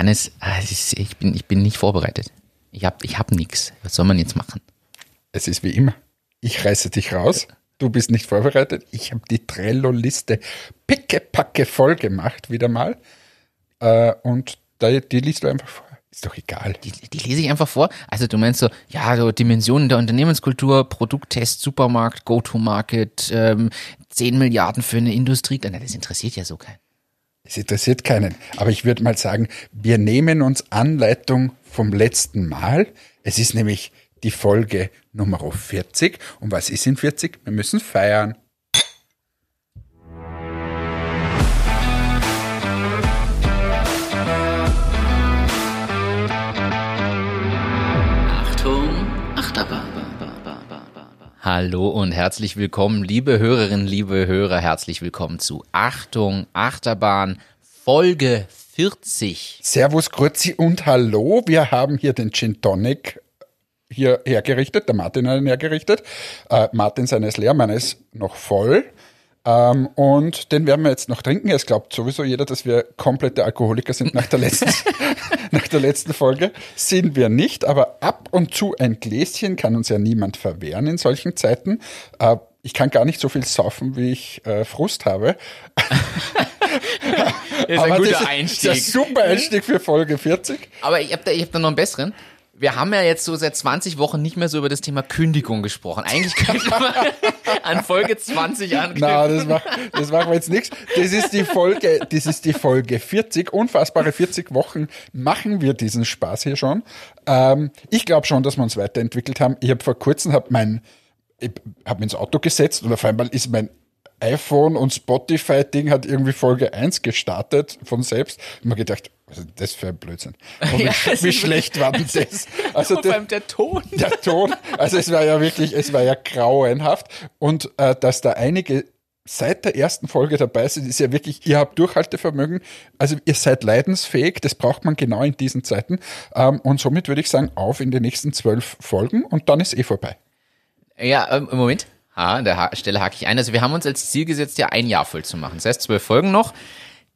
Hannes, ah, ich bin, ich bin nicht vorbereitet. Ich habe ich hab nichts. Was soll man jetzt machen? Es ist wie immer. Ich reiße dich raus. Du bist nicht vorbereitet. Ich habe die Trello-Liste pickepacke voll gemacht, wieder mal. Äh, und die liest du einfach vor. Ist doch egal. Die, die lese ich einfach vor. Also du meinst so, ja, so Dimensionen der Unternehmenskultur, Produkttest, Supermarkt, Go-to-Market, ähm, 10 Milliarden für eine Industrie. Das interessiert ja so keinen. Es interessiert keinen. Aber ich würde mal sagen, wir nehmen uns Anleitung vom letzten Mal. Es ist nämlich die Folge Nummer 40. Und was ist in 40? Wir müssen feiern. Hallo und herzlich willkommen, liebe Hörerinnen, liebe Hörer, herzlich willkommen zu Achtung, Achterbahn, Folge 40. Servus, Grüezi und Hallo. Wir haben hier den Gin Tonic hier hergerichtet, der Martin hat ihn hergerichtet. Äh, Martin seines leer, meiner ist noch voll. Ähm, und den werden wir jetzt noch trinken. Es glaubt sowieso jeder, dass wir komplette Alkoholiker sind nach der letzten, nach der letzten Folge. Sind wir nicht, aber ab und zu ein Gläschen kann uns ja niemand verwehren in solchen Zeiten. Äh, ich kann gar nicht so viel saufen, wie ich äh, Frust habe. ist ein guter das Einstieg. Ist ein super Einstieg für Folge 40. Aber ich habe da, hab da noch einen besseren wir haben ja jetzt so seit 20 Wochen nicht mehr so über das Thema Kündigung gesprochen. Eigentlich könnte man an Folge 20 anknüpfen. Na, das, macht, das machen wir jetzt nichts. Das ist die Folge, das ist die Folge 40. Unfassbare 40 Wochen machen wir diesen Spaß hier schon. Ähm, ich glaube schon, dass wir uns weiterentwickelt haben. Ich habe vor kurzem hab mein, ich habe ins Auto gesetzt und auf einmal ist mein iPhone und Spotify-Ding hat irgendwie Folge 1 gestartet von selbst. Ich mir gedacht, was ist das für ein Blödsinn? Und ja, wie, wie schlecht war denn das? Also Vor allem der Ton. Der Ton. Also es war ja wirklich, es war ja grauenhaft. Und äh, dass da einige seit der ersten Folge dabei sind, ist ja wirklich, ihr habt Durchhaltevermögen, also ihr seid leidensfähig, das braucht man genau in diesen Zeiten. Ähm, und somit würde ich sagen, auf in die nächsten zwölf Folgen und dann ist eh vorbei. Ja, ähm, Moment. Ah, an der ha Stelle hake ich ein. Also wir haben uns als Ziel gesetzt, ja ein Jahr voll zu machen. Das heißt, zwölf Folgen noch.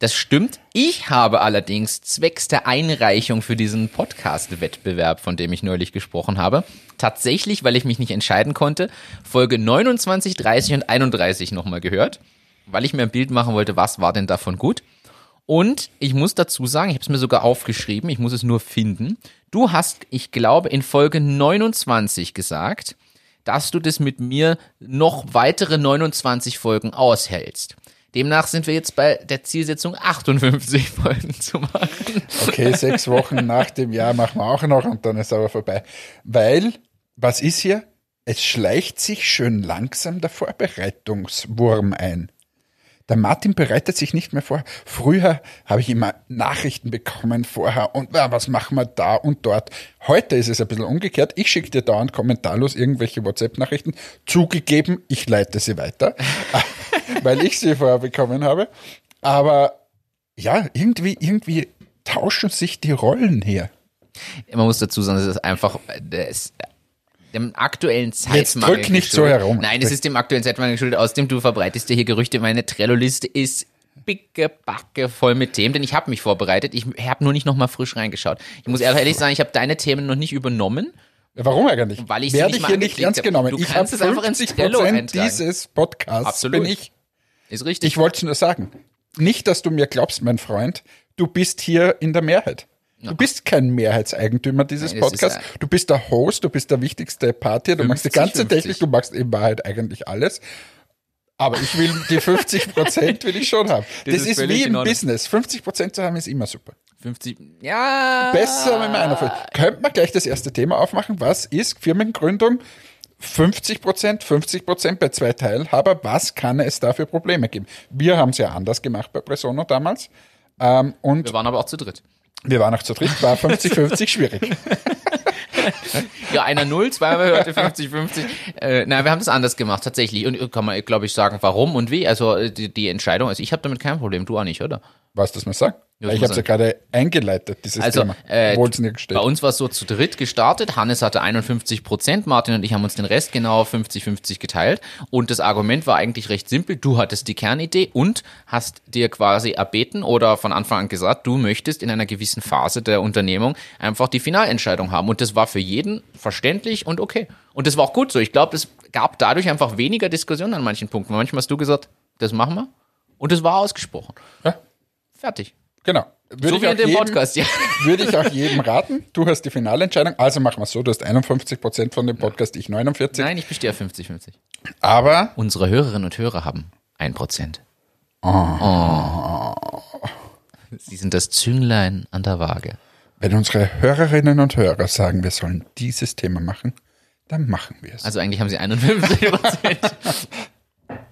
Das stimmt. Ich habe allerdings zwecks der Einreichung für diesen Podcast-Wettbewerb, von dem ich neulich gesprochen habe, tatsächlich, weil ich mich nicht entscheiden konnte, Folge 29, 30 und 31 nochmal gehört, weil ich mir ein Bild machen wollte, was war denn davon gut. Und ich muss dazu sagen, ich habe es mir sogar aufgeschrieben, ich muss es nur finden. Du hast, ich glaube, in Folge 29 gesagt, dass du das mit mir noch weitere 29 Folgen aushältst. Demnach sind wir jetzt bei der Zielsetzung 58 Folgen zu machen. Okay, sechs Wochen nach dem Jahr machen wir auch noch und dann ist aber vorbei. Weil, was ist hier? Es schleicht sich schön langsam der Vorbereitungswurm ein. Der Martin bereitet sich nicht mehr vor. Früher habe ich immer Nachrichten bekommen vorher und ja, was machen wir da und dort. Heute ist es ein bisschen umgekehrt. Ich schicke dir dauernd kommentarlos irgendwelche WhatsApp-Nachrichten. Zugegeben, ich leite sie weiter, weil ich sie vorher bekommen habe. Aber ja, irgendwie, irgendwie tauschen sich die Rollen hier. Man muss dazu sagen, das ist einfach, dem aktuellen Zeitmangel. Jetzt drück nicht so herum. Nein, es ist dem aktuellen Zeitmangel geschuldet. Außerdem, du verbreitest dir hier Gerüchte. Meine Trello-Liste ist bicke Backe voll mit Themen, denn ich habe mich vorbereitet. Ich habe nur nicht nochmal frisch reingeschaut. Ich muss ehrlich sagen, ich habe deine Themen noch nicht übernommen. Warum eigentlich? Weil ich Werde sie ich hier nicht ernst genommen. Du ich kannst es einfach ins Trello eintragen. dieses Podcasts Absolut. bin ich. Ist richtig. Ich wollte es nur sagen. Nicht, dass du mir glaubst, mein Freund, du bist hier in der Mehrheit. Du bist kein Mehrheitseigentümer dieses Nein, Podcasts. Du bist der Host, du bist der wichtigste Part hier. Du 50, machst die ganze 50. Technik, du machst in Wahrheit eigentlich alles. Aber ich will die 50 Prozent will ich schon haben. Das, das ist, ist wie im Business. 50 Prozent zu haben ist immer super. 50, ja. Besser, wenn man einer fällt. Könnte man gleich das erste Thema aufmachen? Was ist Firmengründung? 50 Prozent, 50 Prozent bei zwei Teilhaber. Was kann es da für Probleme geben? Wir haben es ja anders gemacht bei Presono damals. Ähm, und Wir waren aber auch zu dritt. Wir waren noch zu dritt, war 50-50 schwierig. ja, einer Null, zweimal hörte 50-50. Äh, nein, wir haben das anders gemacht, tatsächlich. Und kann man, glaube ich, sagen, warum und wie. Also die, die Entscheidung, also ich habe damit kein Problem, du auch nicht, oder? Was das mal sagen? Ja, ich habe ja gerade eingeleitet, dieses Also, Thema. äh, es Bei uns war es so zu dritt gestartet. Hannes hatte 51 Prozent, Martin und ich haben uns den Rest genau 50-50 geteilt. Und das Argument war eigentlich recht simpel. Du hattest die Kernidee und hast dir quasi erbeten oder von Anfang an gesagt, du möchtest in einer gewissen Phase der Unternehmung einfach die Finalentscheidung haben. Und das war für jeden verständlich und okay. Und das war auch gut so. Ich glaube, es gab dadurch einfach weniger Diskussionen an manchen Punkten. Manchmal hast du gesagt, das machen wir. Und es war ausgesprochen. Ja, Fertig. Genau. Würde so ich wie auch in dem jedem- Podcast, ja. Würde ich auch jedem raten. Du hast die Finalentscheidung, also machen wir so. Du hast 51 Prozent von dem Podcast, ich 49. Nein, ich bestehe auf 50-50. Aber Unsere Hörerinnen und Hörer haben ein Prozent. Oh. Sie sind das Zünglein an der Waage. wenn unsere Hörerinnen und Hörer sagen, wir sollen dieses Thema machen, dann machen wir es. Also eigentlich haben sie 51 Prozent.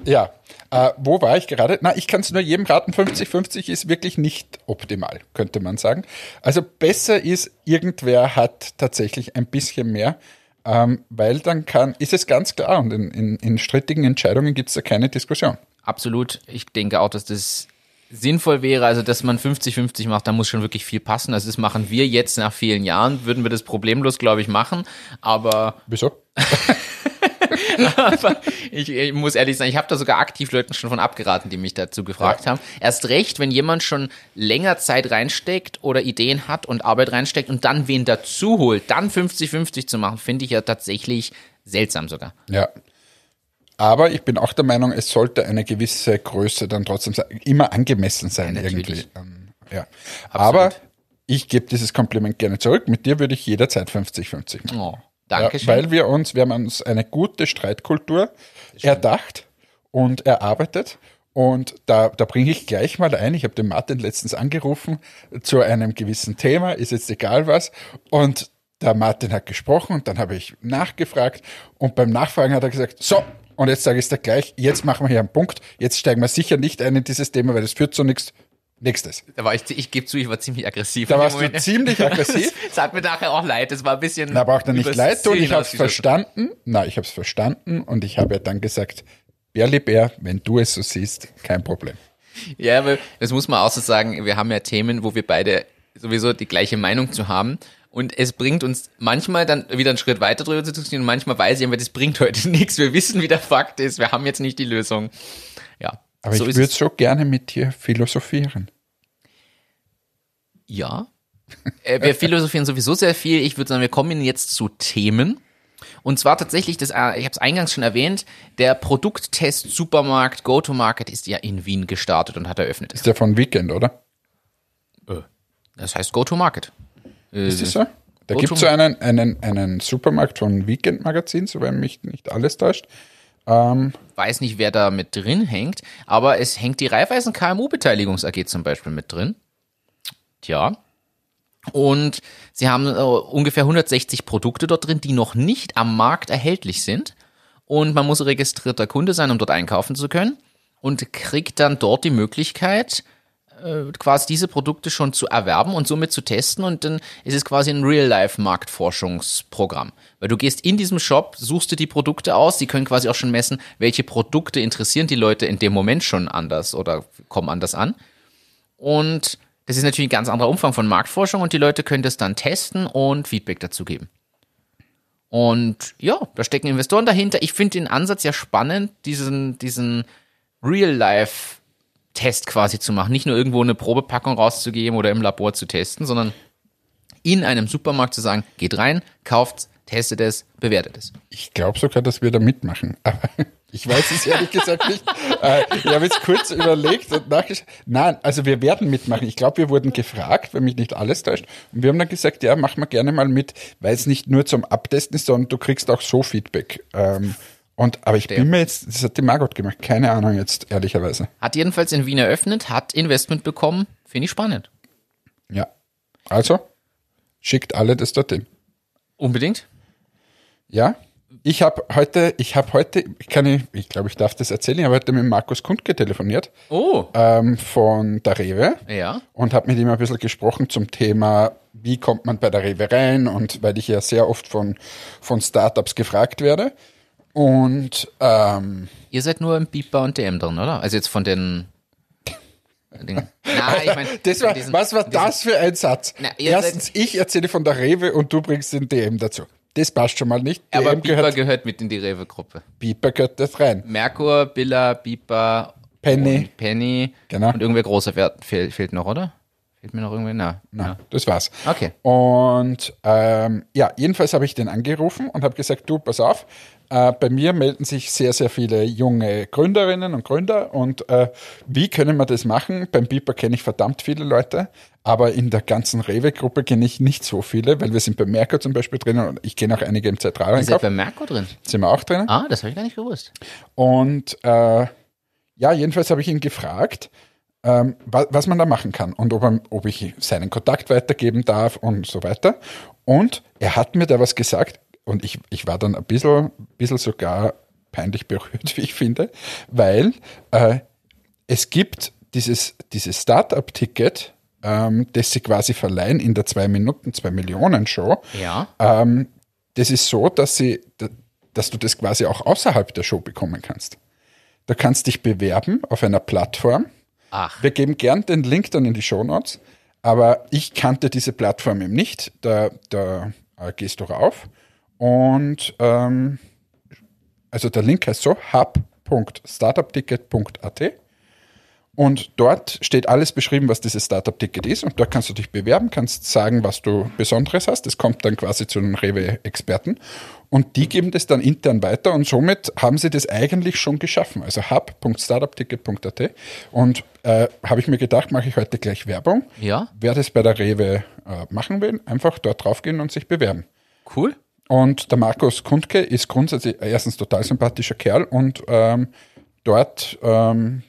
Ja, äh, wo war ich gerade? Na, ich kann es nur jedem raten, 50-50 ist wirklich nicht optimal, könnte man sagen. Also besser ist, irgendwer hat tatsächlich ein bisschen mehr, ähm, weil dann kann, ist es ganz klar und in, in, in strittigen Entscheidungen gibt es da keine Diskussion. Absolut. Ich denke auch, dass das sinnvoll wäre, also dass man 50-50 macht, da muss schon wirklich viel passen. Also das machen wir jetzt nach vielen Jahren, würden wir das problemlos, glaube ich, machen. Aber Wieso? Aber ich, ich muss ehrlich sagen, ich habe da sogar aktiv Leuten schon von abgeraten, die mich dazu gefragt haben. Erst recht, wenn jemand schon länger Zeit reinsteckt oder Ideen hat und Arbeit reinsteckt und dann wen dazu holt, dann 50-50 zu machen, finde ich ja tatsächlich seltsam sogar. Ja. Aber ich bin auch der Meinung, es sollte eine gewisse Größe dann trotzdem sein, immer angemessen sein Ja, irgendwie. Ähm, ja. Aber ich gebe dieses Kompliment gerne zurück. Mit dir würde ich jederzeit 50-50 machen. Oh, Ja, Dankeschön. weil wir uns, wir haben uns eine gute Streitkultur erdacht und erarbeitet. Und da, da bringe ich gleich mal ein. Ich habe den Martin letztens angerufen zu einem gewissen Thema, ist jetzt egal was. Und der Martin hat gesprochen und dann habe ich nachgefragt. Und beim Nachfragen hat er gesagt, so, und jetzt sage ich es dir gleich, jetzt machen wir hier einen Punkt. Jetzt steigen wir sicher nicht ein in dieses Thema, weil das führt zu nichts. Nächstes. da war ich, ich gebe zu, ich war ziemlich aggressiv. Da warst du Moment. ziemlich aggressiv. Es hat mir nachher auch leid, es war ein bisschen. Na, braucht er nicht leid tun. Ich habe es verstanden. Na, ich habe es verstanden und ich habe ja dann gesagt, Bärli Bär, wenn du es so siehst, kein Problem. Ja, aber das muss man auch so sagen, wir haben ja Themen, wo wir beide sowieso die gleiche Meinung zu haben. Und es bringt uns manchmal dann wieder einen Schritt weiter drüber zu diskutieren und manchmal weiß ich, aber das bringt heute nichts. Wir wissen, wie der Fakt ist. Wir haben jetzt nicht die Lösung. Aber so ich würde so gerne mit dir philosophieren. Ja. Äh, wir philosophieren sowieso sehr viel. Ich würde sagen, wir kommen jetzt zu Themen. Und zwar tatsächlich, das, äh, ich habe es eingangs schon erwähnt, der Produkttest Supermarkt Go-to-Market ist ja in Wien gestartet und hat eröffnet. Ist ja von Weekend, oder? Das heißt Go-to-Market. Ist das so? Da gibt es so einen, einen, einen Supermarkt von Weekend Magazin, soweit mich nicht alles täuscht. Weiß nicht, wer da mit drin hängt, aber es hängt die Raiffeisen KMU Beteiligungs AG zum Beispiel mit drin. Tja. Und sie haben äh, ungefähr 160 Produkte dort drin, die noch nicht am Markt erhältlich sind. Und man muss registrierter Kunde sein, um dort einkaufen zu können. Und kriegt dann dort die Möglichkeit, äh, quasi diese Produkte schon zu erwerben und somit zu testen. Und dann ist es quasi ein Real-Life-Marktforschungsprogramm. Weil du gehst in diesem Shop, suchst dir die Produkte aus, die können quasi auch schon messen, welche Produkte interessieren die Leute in dem Moment schon anders oder kommen anders an. Und das ist natürlich ein ganz anderer Umfang von Marktforschung und die Leute können das dann testen und Feedback dazu geben. Und ja, da stecken Investoren dahinter. Ich finde den Ansatz ja spannend, diesen, diesen Real-Life-Test quasi zu machen. Nicht nur irgendwo eine Probepackung rauszugeben oder im Labor zu testen, sondern in einem Supermarkt zu sagen, geht rein, kauft, testet es, bewertet es. Ich glaube sogar, dass wir da mitmachen. Aber ich weiß es ehrlich gesagt nicht. Äh, ich habe jetzt kurz überlegt und nachgeschaut. Nein, also wir werden mitmachen. Ich glaube, wir wurden gefragt, wenn mich nicht alles täuscht. Und wir haben dann gesagt, ja, machen wir gerne mal mit, weil es nicht nur zum Abtesten ist, sondern du kriegst auch so Feedback. Ähm, und, aber ich bin mir jetzt, das hat die Margot gemacht, keine Ahnung jetzt, ehrlicherweise. Hat jedenfalls in Wien eröffnet, hat Investment bekommen, finde ich spannend. Ja. Also, schickt alle das dorthin. Unbedingt. Ja. Ich habe heute, ich habe heute, ich kann, ich, ich glaube, ich darf das erzählen, ich habe heute mit Markus Kundke telefoniert. Oh, ähm, von der Rewe ja. und habe mit ihm ein bisschen gesprochen zum Thema, wie kommt man bei der Rewe rein und weil ich ja sehr oft von, von Startups gefragt werde. Und ähm, Ihr seid nur im Beeper und DM drin, oder? Also jetzt von den Ding. Na, ich meine, Das war, diesen- was war diesen- das für ein Satz? Na, ihr seid- Erstens, ich erzähle von der Rewe und du bringst den DM dazu. Das passt schon mal nicht. Aber DM Biber gehört, gehört mit in die Rewe-Gruppe. Biber gehört das rein. Merkur, Billa, Biber, Penny. und Penny. Genau. Und irgendwer großer Wert fehlt, fehlt noch, oder? Fehlt mir noch irgendwer? Na. Na, das war's. Okay. Und ähm, ja, jedenfalls habe ich den angerufen und habe gesagt, du, pass auf, äh, bei mir melden sich sehr, sehr viele junge Gründerinnen und Gründer und äh, wie können wir das machen? Beim Beeper kenne ich verdammt viele Leute, aber in der ganzen Rewe-Gruppe kenne ich nicht so viele, weil wir sind bei Merkur zum Beispiel drinnen und ich kenne auch einige im Ihr seid Zentraleinkauf. bei Merkur drin. Sind wir auch drinnen? Ah, das habe ich gar nicht gewusst. Und äh, ja, jedenfalls habe ich ihn gefragt, ähm, wa was man da machen kann und ob, ob ich seinen Kontakt weitergeben darf und so weiter. Und er hat mir da was gesagt und ich, ich war dann ein bisschen, bisschen sogar peinlich berührt, wie ich finde, weil äh, es gibt dieses, dieses Startup-Ticket, ähm, das sie quasi verleihen in der 2 Minuten, 2 Millionen Show. Ja. Ähm, das ist so, dass, sie, dass du das quasi auch außerhalb der Show bekommen kannst. Du kannst dich bewerben auf einer Plattform. Ach, Wir geben gern den Link dann in die Show Notes, aber ich kannte diese Plattform eben nicht. Da, da äh, gehst du rauf und ähm, also der Link heißt so hub.startupticket.at und dort steht alles beschrieben, was dieses Startup-Ticket ist. Und dort kannst du dich bewerben, kannst sagen, was du Besonderes hast. Das kommt dann quasi zu den Rewe-Experten. Und die geben das dann intern weiter. Und somit haben sie das eigentlich schon geschaffen. Also hub.startupticket.at. Und äh, habe ich mir gedacht, mache ich heute gleich Werbung. ja, Wer das bei der Rewe äh, machen will, einfach dort draufgehen und sich bewerben. cool. Und der Markus Kundke ist grundsätzlich erstens total sympathischer Kerl und ähm, dort, ähm,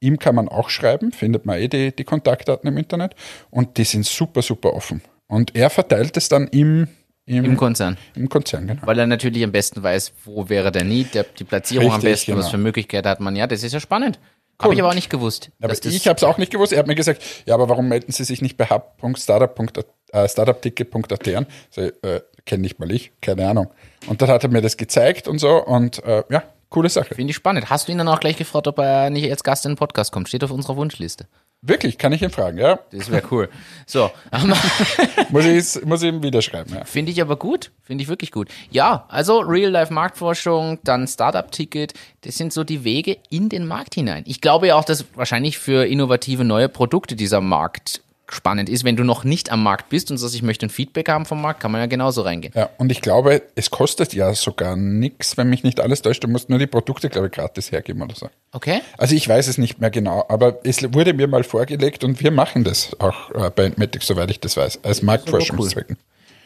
ihm kann man auch schreiben, findet man eh die, die Kontaktdaten im Internet und die sind super, super offen. Und er verteilt es dann im, im, Im Konzern. im Konzern, genau. Weil er natürlich am besten weiß, wo wäre der Need, der, die Platzierung am Richtig, besten, was genau. für Möglichkeiten hat man. Ja, das ist ja spannend. Habe ich aber auch nicht gewusst. Aber ich habe es auch nicht gewusst. Er hat mir gesagt, ja, aber warum melden Sie sich nicht bei hub.startup.ticket.at an? So, äh, kenne nicht mal ich, keine Ahnung. Und dann hat er mir das gezeigt und so und äh, ja, coole Sache. Finde ich spannend. Hast du ihn dann auch gleich gefragt, ob er nicht als Gast in den Podcast kommt? Steht auf unserer Wunschliste. Wirklich, kann ich ihn fragen, ja. Das wäre cool. So, Muss ich, muss ich ihm wieder schreiben, ja. finde ich aber gut. Finde ich wirklich gut. Ja, also Real-Life-Marktforschung, dann Startup-Ticket. Das sind so die Wege in den Markt hinein. Ich glaube ja auch, dass wahrscheinlich für innovative neue Produkte dieser Markt spannend ist. Wenn du noch nicht am Markt bist und sagst, ich möchte ein Feedback haben vom Markt, kann man ja genauso reingehen. Ja, und ich glaube, es kostet ja sogar nichts, wenn mich nicht alles täuscht. Du musst nur die Produkte, glaube ich, gratis hergeben oder so. Okay? Also ich weiß es nicht mehr genau, aber es wurde mir mal vorgelegt und wir machen das auch äh, bei Entmetics, soweit ich das weiß, als Marktforschungszwecken.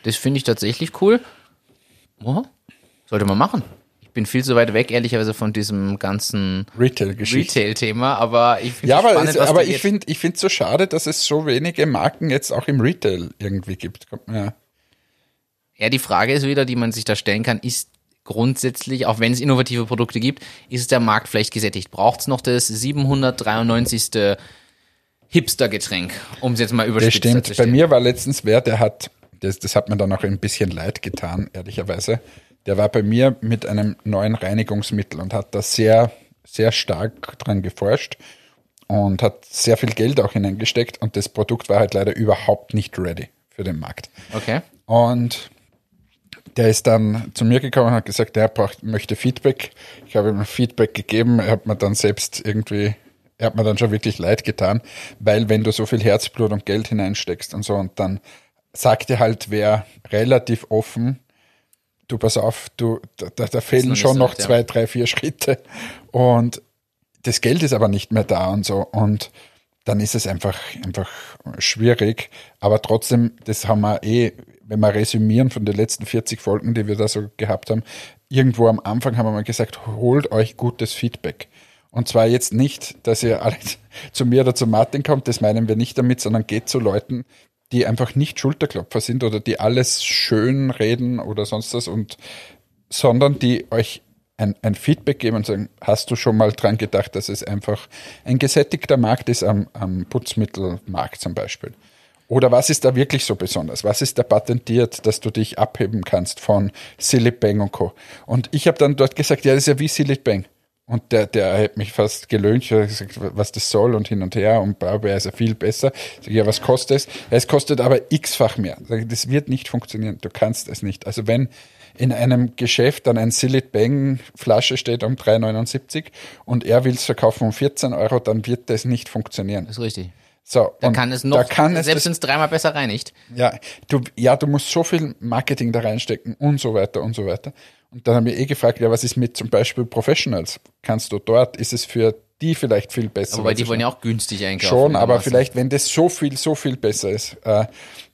Das finde ich tatsächlich cool. Oh, sollte man machen. Ich bin viel zu weit weg, ehrlicherweise, von diesem ganzen. Retail-Thema, aber ich finde Ja, aber, spannend, es, aber ich finde ich finde so schade, dass es so wenige Marken jetzt auch im Retail irgendwie gibt. Ja. Ja, die Frage ist wieder, die man sich da stellen kann, ist grundsätzlich, auch wenn es innovative Produkte gibt, ist der Markt vielleicht gesättigt? Braucht es noch das 793. Hipster-Getränk, um es jetzt mal Das überspitzt stimmt. Bei mir war letztens wer, der hat, das, das hat mir dann auch ein bisschen leid getan, ehrlicherweise. Der war bei mir mit einem neuen Reinigungsmittel und hat da sehr, sehr stark dran geforscht und hat sehr viel Geld auch hineingesteckt und das Produkt war halt leider überhaupt nicht ready für den Markt. Okay. Und der ist dann zu mir gekommen und hat gesagt, er braucht, möchte Feedback. Ich habe ihm Feedback gegeben. Er hat mir dann selbst irgendwie, er hat mir dann schon wirklich leid getan, weil wenn du so viel Herzblut und Geld hineinsteckst und so und dann sagte halt wer relativ offen, du pass auf, du, da, da, da fehlen schon so noch ja. zwei, drei, vier Schritte und das Geld ist aber nicht mehr da und so und dann ist es einfach, einfach schwierig. Aber trotzdem, das haben wir eh, wenn wir resümieren von den letzten 40 Folgen, die wir da so gehabt haben, irgendwo am Anfang haben wir mal gesagt, holt euch gutes Feedback. Und zwar jetzt nicht, dass ihr alle zu mir oder zu Martin kommt, das meinen wir nicht damit, sondern geht zu Leuten, die einfach nicht Schulterklopfer sind oder die alles schön reden oder sonst was und sondern die euch ein, ein Feedback geben und sagen, hast du schon mal dran gedacht, dass es einfach ein gesättigter Markt ist am, am Putzmittelmarkt zum Beispiel? Oder was ist da wirklich so besonders? Was ist da patentiert, dass du dich abheben kannst von Silly Bang und Co.? Und ich habe dann dort gesagt, ja, das ist ja wie Silly Bang. Und der, der hat mich fast gelöhnt, gesagt, was das soll und hin und her und Barbär ist ja viel besser. Sag ich, ja, was kostet es? Es kostet aber x-fach mehr. Sag das wird nicht funktionieren. Du kannst es nicht. Also wenn in einem Geschäft dann ein Sillet Bang Flasche steht um 3,79 und er will es verkaufen um 14 Euro, dann wird das nicht funktionieren. Das ist richtig. So, Da kann es noch, da kann es selbst wenn es dreimal besser reinigt. ja, du, ja, du musst so viel Marketing da reinstecken und so weiter und so weiter. Und dann haben wir eh gefragt, ja, was ist mit zum Beispiel Professionals? Kannst du dort, ist es für die vielleicht viel besser? Aber weil die wollen ja auch günstig einkaufen. Schon, aber vielleicht, wenn das so viel, so viel besser ist äh,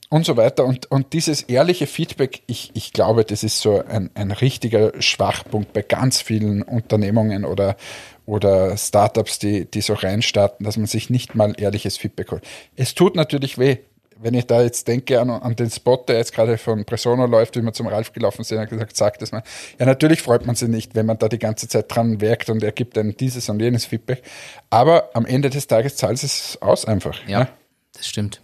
und so weiter. Und, und dieses ehrliche Feedback, ich, ich glaube, das ist so ein, ein richtiger Schwachpunkt bei ganz vielen Unternehmungen oder, oder Startups, die, die so reinstarten, dass man sich nicht mal ehrliches Feedback holt. Es tut natürlich weh. Wenn ich da jetzt denke an, an den Spot, der jetzt gerade von Presono läuft, wie wir zum Ralf gelaufen sind, hat gesagt, sagt das mal. Ja, natürlich freut man sich nicht, wenn man da die ganze Zeit dran werkt und er gibt einem dieses und jenes Feedback. Aber am Ende des Tages zahlt es aus einfach. Ja, ne? das stimmt.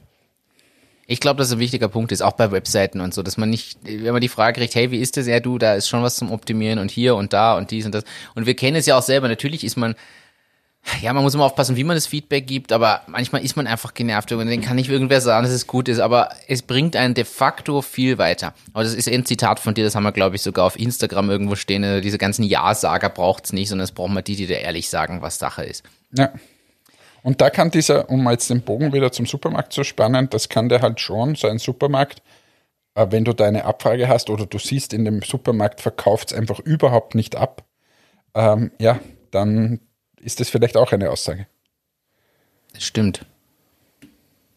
Ich glaube, dass ein wichtiger Punkt ist, auch bei Webseiten und so, dass man nicht, wenn man die Frage kriegt, hey, wie ist das? Ja, du, da ist schon was zum Optimieren und hier und da und dies und das. Und wir kennen es ja auch selber. Natürlich ist man, ja, man muss immer aufpassen, wie man das Feedback gibt, aber manchmal ist man einfach genervt und dann kann nicht irgendwer sagen, dass es gut ist, aber es bringt einen de facto viel weiter. Aber das ist ein Zitat von dir, das haben wir, glaube ich, sogar auf Instagram irgendwo stehen. äh, Diese ganzen Ja-Sager braucht's nicht, sondern es braucht mal die, die dir ehrlich sagen, was Sache ist. Ja. Und da kann dieser, um jetzt den Bogen wieder zum Supermarkt zu spannen, das kann der halt schon, so ein Supermarkt, wenn du da eine Abfrage hast oder du siehst in dem Supermarkt verkauft es einfach überhaupt nicht ab, ähm, ja, dann ist das vielleicht auch eine Aussage. Das stimmt.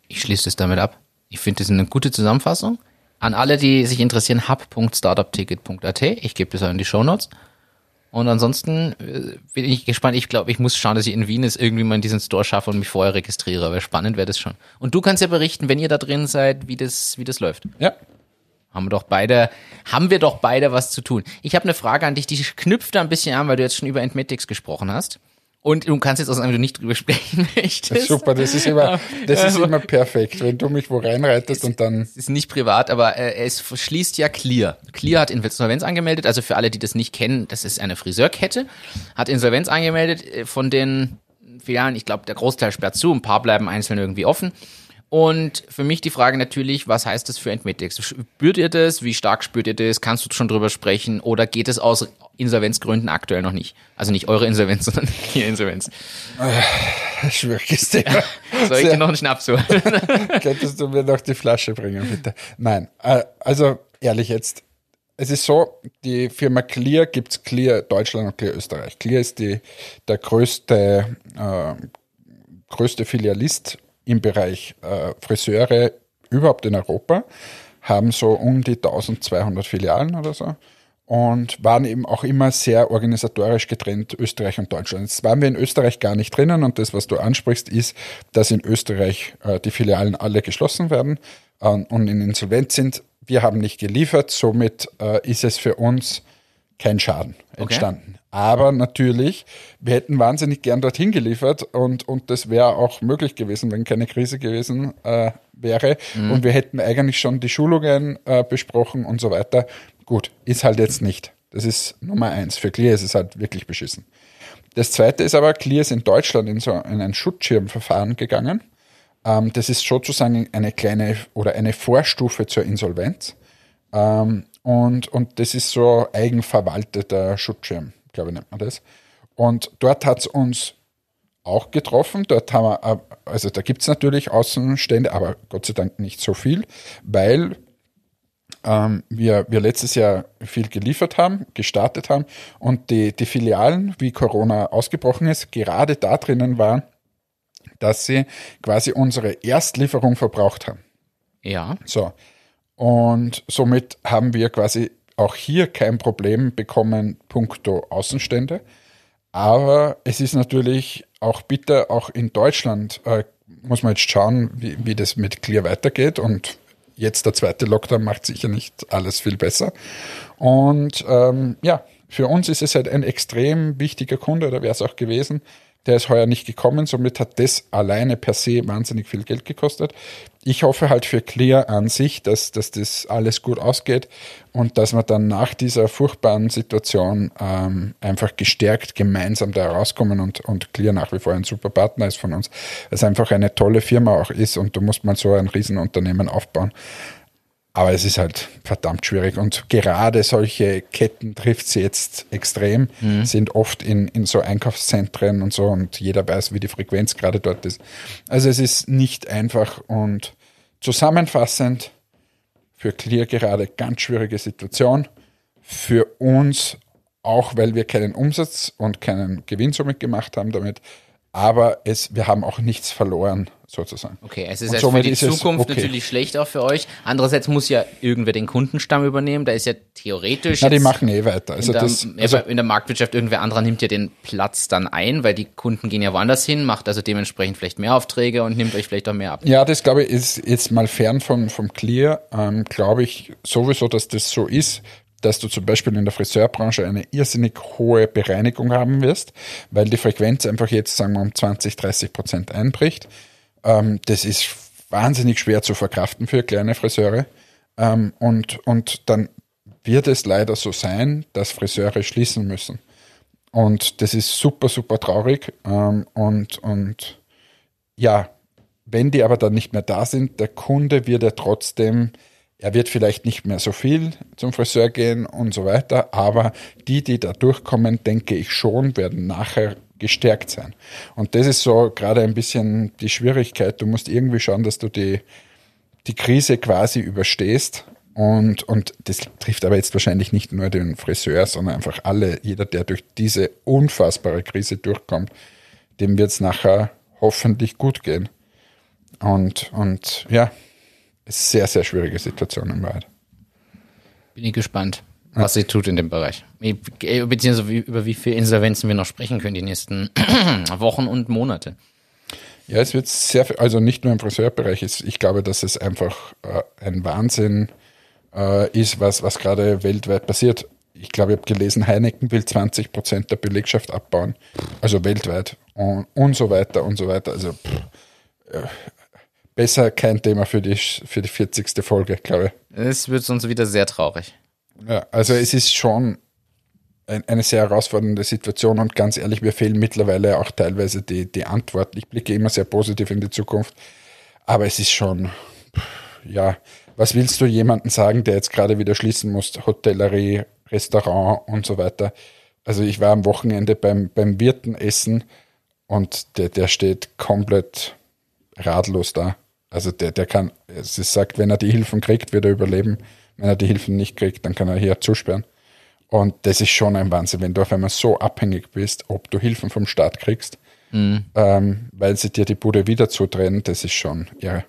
Ich schließe das damit ab. Ich finde das eine gute Zusammenfassung. An alle, die sich interessieren, hub.startupticket.at. Ich gebe das auch in die Shownotes. Und ansonsten äh, bin ich gespannt. Ich glaube, ich muss schauen, dass ich in Wien es irgendwie mal in diesen Store schaffe und mich vorher registriere. Aber spannend wäre das schon. Und du kannst ja berichten, wenn ihr da drin seid, wie das, wie das läuft. Ja, Haben wir doch beide, haben wir doch beide was zu tun. Ich habe eine Frage an dich, die knüpft da ein bisschen an, weil du jetzt schon über Entmetics gesprochen hast. Und du kannst jetzt aus einem du nicht drüber sprechen möchtest. super, das ist immer, das ist immer perfekt, wenn du mich wo reinreitest und dann, Es ist nicht privat, aber äh, es schließt ja Clear. Clear hat Insolvenz angemeldet, also für alle, die das nicht kennen, das ist eine Friseurkette, hat Insolvenz angemeldet äh, von den Filialen, ich glaube, der Großteil sperrt zu, ein paar bleiben einzeln irgendwie offen. Und für mich die Frage natürlich, was heißt das für Entmetics? Spürt ihr das? Wie stark spürt ihr das? Kannst du schon drüber sprechen? Oder geht es aus Insolvenzgründen aktuell noch nicht? Also nicht eure Insolvenz, sondern die Insolvenz. schwieriges Thema. Soll ich dir noch einen Schnaps holen? Könntest du mir noch die Flasche bringen, bitte? Nein, äh, also ehrlich jetzt, es ist so, die Firma Clear gibt's Clear Deutschland und Clear Österreich. Clear ist die, der größte, äh, größte Filialist im Bereich äh, Friseure überhaupt in Europa, haben so um die 1200 Filialen oder so und waren eben auch immer sehr organisatorisch getrennt, Österreich und Deutschland. Jetzt waren wir in Österreich gar nicht drinnen und das, was du ansprichst, ist, dass in Österreich äh, die Filialen alle geschlossen werden äh, und in Insolvenz sind. Wir haben nicht geliefert, somit äh, ist es für uns kein Schaden entstanden. Aber natürlich, wir hätten wahnsinnig gern dorthin geliefert und, und das wäre auch möglich gewesen, wenn keine Krise gewesen äh, wäre. Und wir hätten eigentlich schon die Schulungen äh, besprochen und so weiter. Gut, ist halt jetzt nicht. Das ist Nummer eins. Für Clear ist es halt wirklich beschissen. Das zweite ist aber, Clear ist in Deutschland in so in ein Schutzschirmverfahren gegangen. Ähm, das ist sozusagen eine kleine oder eine Vorstufe zur Insolvenz. Ähm, und, und das ist so eigenverwalteter Schutzschirm, glaube ich, nennt man das. Und dort hat es uns auch getroffen. Dort haben wir, äh, also da gibt es natürlich Außenstände, aber Gott sei Dank nicht so viel, weil ähm, wir, wir letztes Jahr viel geliefert haben, gestartet haben und die, die Filialen, wie Corona ausgebrochen ist, gerade da drinnen waren, dass sie quasi unsere Erstlieferung verbraucht haben. ja. So. Und somit haben wir quasi auch hier kein Problem bekommen, puncto Außenstände. Aber es ist natürlich auch bitter, auch in Deutschland äh, muss man jetzt schauen, wie, wie das mit Clear weitergeht. Und jetzt der zweite Lockdown macht sicher nicht alles viel besser. Und ähm, ja, für uns ist es halt ein extrem wichtiger Kunde, oder wäre es auch gewesen, Der ist heuer nicht gekommen, somit hat das alleine per se wahnsinnig viel Geld gekostet. Ich hoffe halt für Clear an sich, dass, dass das alles gut ausgeht und dass wir dann nach dieser furchtbaren Situation ähm, einfach gestärkt gemeinsam da rauskommen und, und Clear nach wie vor ein super Partner ist von uns. Es einfach eine tolle Firma auch ist und du musst mal so ein Riesenunternehmen aufbauen. Aber es ist halt verdammt schwierig. Und gerade solche Ketten trifft sie jetzt extrem, mhm. sind oft in, in so Einkaufszentren und so und jeder weiß, wie die Frequenz gerade dort ist. Also es ist nicht einfach und zusammenfassend für Clear gerade ganz schwierige Situation. Für uns auch, weil wir keinen Umsatz und keinen Gewinn somit gemacht haben damit. Aber es, wir haben auch nichts verloren sozusagen. Okay, es ist also für die Zukunft okay. natürlich schlecht auch für euch. Andererseits muss ja irgendwer den Kundenstamm übernehmen. Da ist ja theoretisch. Na, die machen eh weiter. Also in, der, das, also in der Marktwirtschaft irgendwer anderer nimmt ja den Platz dann ein, weil die Kunden gehen ja woanders hin, macht also dementsprechend vielleicht mehr Aufträge und nimmt euch vielleicht auch mehr ab. Ja, das glaube ich ist jetzt mal fern vom, vom Clear. Ähm, glaube ich sowieso, dass das so ist dass du zum Beispiel in der Friseurbranche eine irrsinnig hohe Bereinigung haben wirst, weil die Frequenz einfach jetzt, sagen wir, um 20, 30 Prozent einbricht. Ähm, das ist wahnsinnig schwer zu verkraften für kleine Friseure. Ähm, und, und dann wird es leider so sein, dass Friseure schließen müssen. Und das ist super, super traurig. Ähm, und, und ja, wenn die aber dann nicht mehr da sind, der Kunde wird ja trotzdem, er wird vielleicht nicht mehr so viel zum Friseur gehen und so weiter, aber die, die da durchkommen, denke ich schon, werden nachher gestärkt sein. Und das ist so gerade ein bisschen die Schwierigkeit. Du musst irgendwie schauen, dass du die, die Krise quasi überstehst. Und, und das trifft aber jetzt wahrscheinlich nicht nur den Friseur, sondern einfach alle, jeder, der durch diese unfassbare Krise durchkommt, dem wird es nachher hoffentlich gut gehen. Und, und ja, sehr, sehr schwierige Situation im Wald. Bin ich gespannt was sie tut in dem Bereich. Beziehungsweise über wie viele Insolvenzen wir noch sprechen können die nächsten Wochen und Monate. Ja, es wird sehr viel, also nicht nur im Friseurbereich, ich glaube, dass es einfach äh, ein Wahnsinn äh, ist, was, was gerade weltweit passiert. Ich glaube, ich habe gelesen, Heineken will 20 Prozent der Belegschaft abbauen, also weltweit und, und so weiter und so weiter. Also pff, äh, besser kein Thema für die, für die 40. Folge, glaube ich. Es wird sonst wieder sehr traurig. Ja, also es ist schon ein, eine sehr herausfordernde Situation und ganz ehrlich, mir fehlen mittlerweile auch teilweise die, die Antworten. Ich blicke immer sehr positiv in die Zukunft, aber es ist schon, ja, was willst du jemandem sagen, der jetzt gerade wieder schließen muss? Hotellerie, Restaurant und so weiter. Also ich war am Wochenende beim, beim Wirten und der, der steht komplett ratlos da. Also der, der kann, es sagt, wenn er die Hilfen kriegt, wird er überleben. Wenn er die Hilfen nicht kriegt, dann kann er hier zusperren. Und das ist schon ein Wahnsinn, wenn du auf einmal so abhängig bist, ob du Hilfen vom Staat kriegst, mhm. ähm, weil sie dir die Bude wieder zudrehen, das ist schon irre.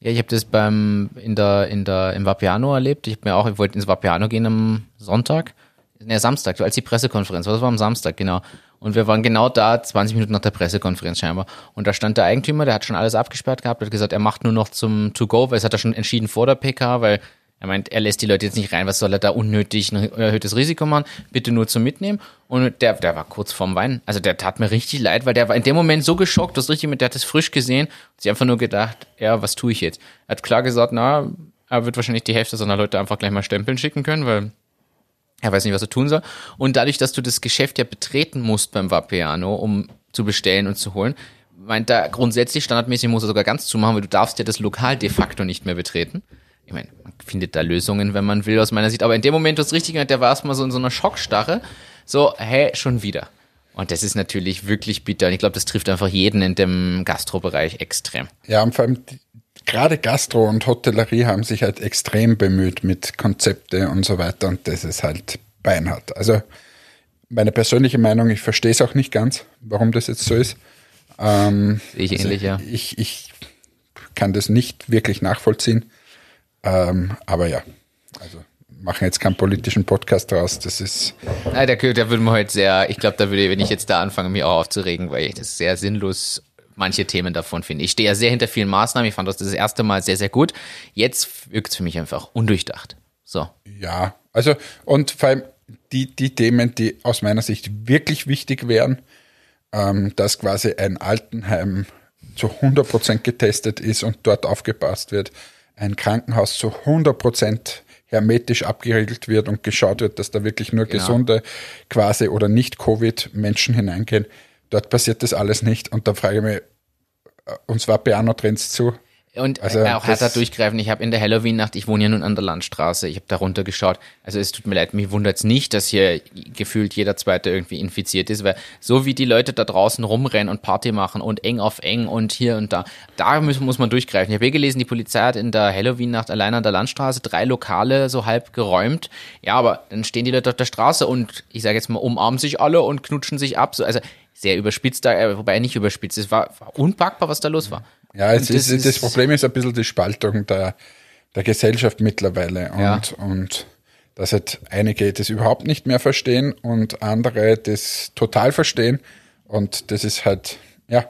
Ja, ich habe das beim in der in der im Vapiano erlebt. Ich habe mir auch, ich wollte ins Vapiano gehen am Sonntag, ne Samstag, als die Pressekonferenz war. Das war am Samstag genau. Und wir waren genau da, 20 Minuten nach der Pressekonferenz scheinbar. Und da stand der Eigentümer, der hat schon alles abgesperrt gehabt, hat gesagt, er macht nur noch zum To-Go, weil es hat er schon entschieden vor der PK, weil er meint, er lässt die Leute jetzt nicht rein, was soll er da unnötig ein erhöhtes Risiko machen? Bitte nur zum Mitnehmen. Und der, der war kurz vorm Weinen. Also der tat mir richtig leid, weil der war in dem Moment so geschockt, das richtig mit, der hat es frisch gesehen und sich einfach nur gedacht, ja, was tue ich jetzt? Er hat klar gesagt, na, er wird wahrscheinlich die Hälfte seiner Leute einfach gleich mal stempeln schicken können, weil er weiß nicht, was er tun soll. Und dadurch, dass du das Geschäft ja betreten musst beim Vapiano, um zu bestellen und zu holen, meint er grundsätzlich standardmäßig muss er sogar ganz zumachen, weil du darfst ja das Lokal de facto nicht mehr betreten ich meine, man findet da Lösungen, wenn man will, aus meiner Sicht. Aber in dem Moment, was richtig der war erstmal so in so einer Schockstarre. So, hä, schon wieder. Und das ist natürlich wirklich bitter. Und ich glaube, das trifft einfach jeden in dem Gastrobereich extrem. Ja, und vor allem gerade Gastro und Hotellerie haben sich halt extrem bemüht mit Konzepte und so weiter. Und das ist halt beinhart. Also meine persönliche Meinung, ich verstehe es auch nicht ganz, warum das jetzt so ist. Ähm, ich also ähnlich, ja. Ich, ich kann das nicht wirklich nachvollziehen. Ähm, aber ja, also machen jetzt keinen politischen Podcast draus. Das ist. Nein, der, der würde mir heute sehr, ich glaube, da würde, wenn ich jetzt da anfange, mich auch aufzuregen, weil ich das sehr sinnlos manche Themen davon finde. Ich stehe ja sehr hinter vielen Maßnahmen. Ich fand das das erste Mal sehr, sehr gut. Jetzt wirkt es für mich einfach undurchdacht. So. Ja, also und vor allem die, die Themen, die aus meiner Sicht wirklich wichtig wären, ähm, dass quasi ein Altenheim zu 100% getestet ist und dort aufgepasst wird, ein Krankenhaus zu 100% hermetisch abgeriegelt wird und geschaut wird, dass da wirklich nur Genau. gesunde quasi oder nicht Covid-Menschen hineingehen. Dort passiert das alles nicht und da frage ich mich, äh, uns war Piano Trends zu. Und Also, äh, auch härter durchgreifen. Ich habe in der Halloween-Nacht, ich wohne ja nun an der Landstraße, ich habe da runtergeschaut. Also es tut mir leid, mich wundert's nicht, dass hier gefühlt jeder Zweite irgendwie infiziert ist, weil so wie die Leute da draußen rumrennen und Party machen und eng auf eng und hier und da, da muss, muss man durchgreifen. Ich habe eh gelesen, die Polizei hat in der Halloween-Nacht allein an der Landstraße drei Lokale so halb geräumt. Ja, aber dann stehen die Leute auf der Straße und ich sage jetzt mal, umarmen sich alle und knutschen sich ab. So, also sehr überspitzt, da, äh, wobei nicht überspitzt. Es war, war unpackbar, was da los war. Ja, es Und ist, das das, Problem ist ein bisschen die Spaltung der, der Gesellschaft mittlerweile und, Ja. und dass halt einige das überhaupt nicht mehr verstehen und andere das total verstehen und das ist halt, ja.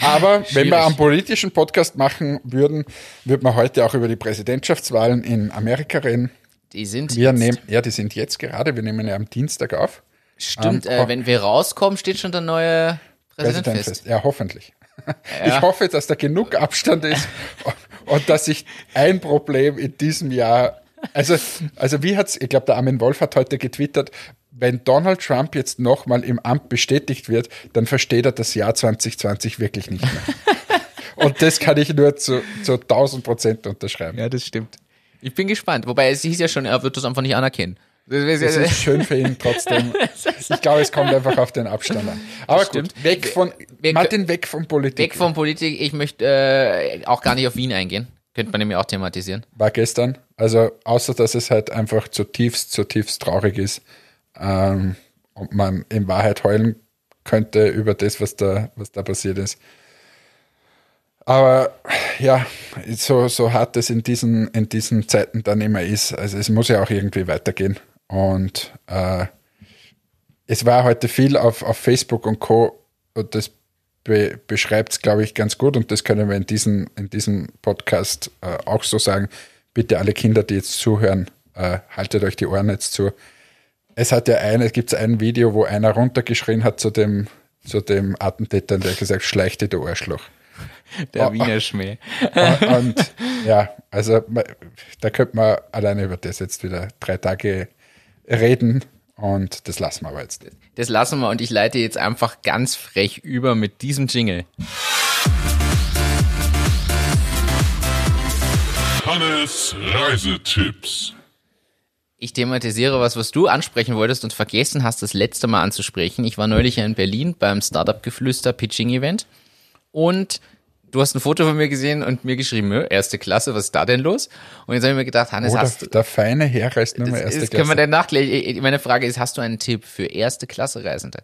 Aber wenn wir Schwierig. einen politischen Podcast machen würden, würden wir heute auch über die Präsidentschaftswahlen in Amerika reden. Die sind Wir jetzt- nehmen, ja, die sind jetzt gerade, wir nehmen ja am Dienstag auf. Stimmt, Ähm, äh, wenn wir rauskommen, steht schon der neue Präsident Präsident fest. fest. Ja, hoffentlich. Ich hoffe, dass da genug Abstand ist und dass sich ein Problem in diesem Jahr, also, also wie hat's, ich glaube, der Armin Wolf hat heute getwittert, wenn Donald Trump jetzt nochmal im Amt bestätigt wird, dann versteht er das Jahr 2020 wirklich nicht mehr. Und das kann ich nur zu, zu 1000 Prozent unterschreiben. Ja, das stimmt. Ich bin gespannt. Wobei es hieß ja schon, er wird das einfach nicht anerkennen. Das ist- schön für ihn trotzdem. Ich glaube, es kommt einfach auf den Abstand an. Aber gut, weg von, wir- Martin, weg von Politik. Weg von Politik. Ich möchte äh, auch gar nicht auf Wien eingehen. Könnte man nämlich auch thematisieren. war gestern. Also außer dass es halt einfach zutiefst, zutiefst traurig ist ähm, und man in Wahrheit heulen könnte über das, was da, was da passiert ist. Aber ja, so, so hart es in diesen, in diesen Zeiten dann immer ist, also es muss ja auch irgendwie weitergehen. Und äh, es war heute viel auf, auf Facebook und Co. Und das be beschreibt es, glaube ich, ganz gut. Und das können wir in, diesen, in diesem Podcast äh, auch so sagen. Bitte alle Kinder, die jetzt zuhören, äh, haltet euch die Ohren jetzt zu. Es hat ja eine, es gibt ein Video, wo einer runtergeschrien hat zu dem, zu dem Attentäter, der gesagt, schleich dir, du Arschloch. Der Oh, Wiener Schmäh. Und, und ja, also da könnte man alleine über das jetzt wieder drei Tage reden und das lassen wir aber jetzt. Das lassen wir und ich leite jetzt einfach ganz frech über mit diesem Jingle. Hannes Reisetipps. Ich thematisiere was, was du ansprechen wolltest und vergessen hast, das letzte Mal anzusprechen. Ich war neulich ja in Berlin beim Startup-Geflüster Pitching Event und du hast ein Foto von mir gesehen und mir geschrieben, "Ö, erste Klasse, was ist da denn los? Und jetzt habe ich mir gedacht, Hannes, Oh, hast der, du, der feine Herr reist nur mehr erste das können wir Klasse. dann nachlesen. Meine Frage ist, hast du einen Tipp für erste Klasse Reisende?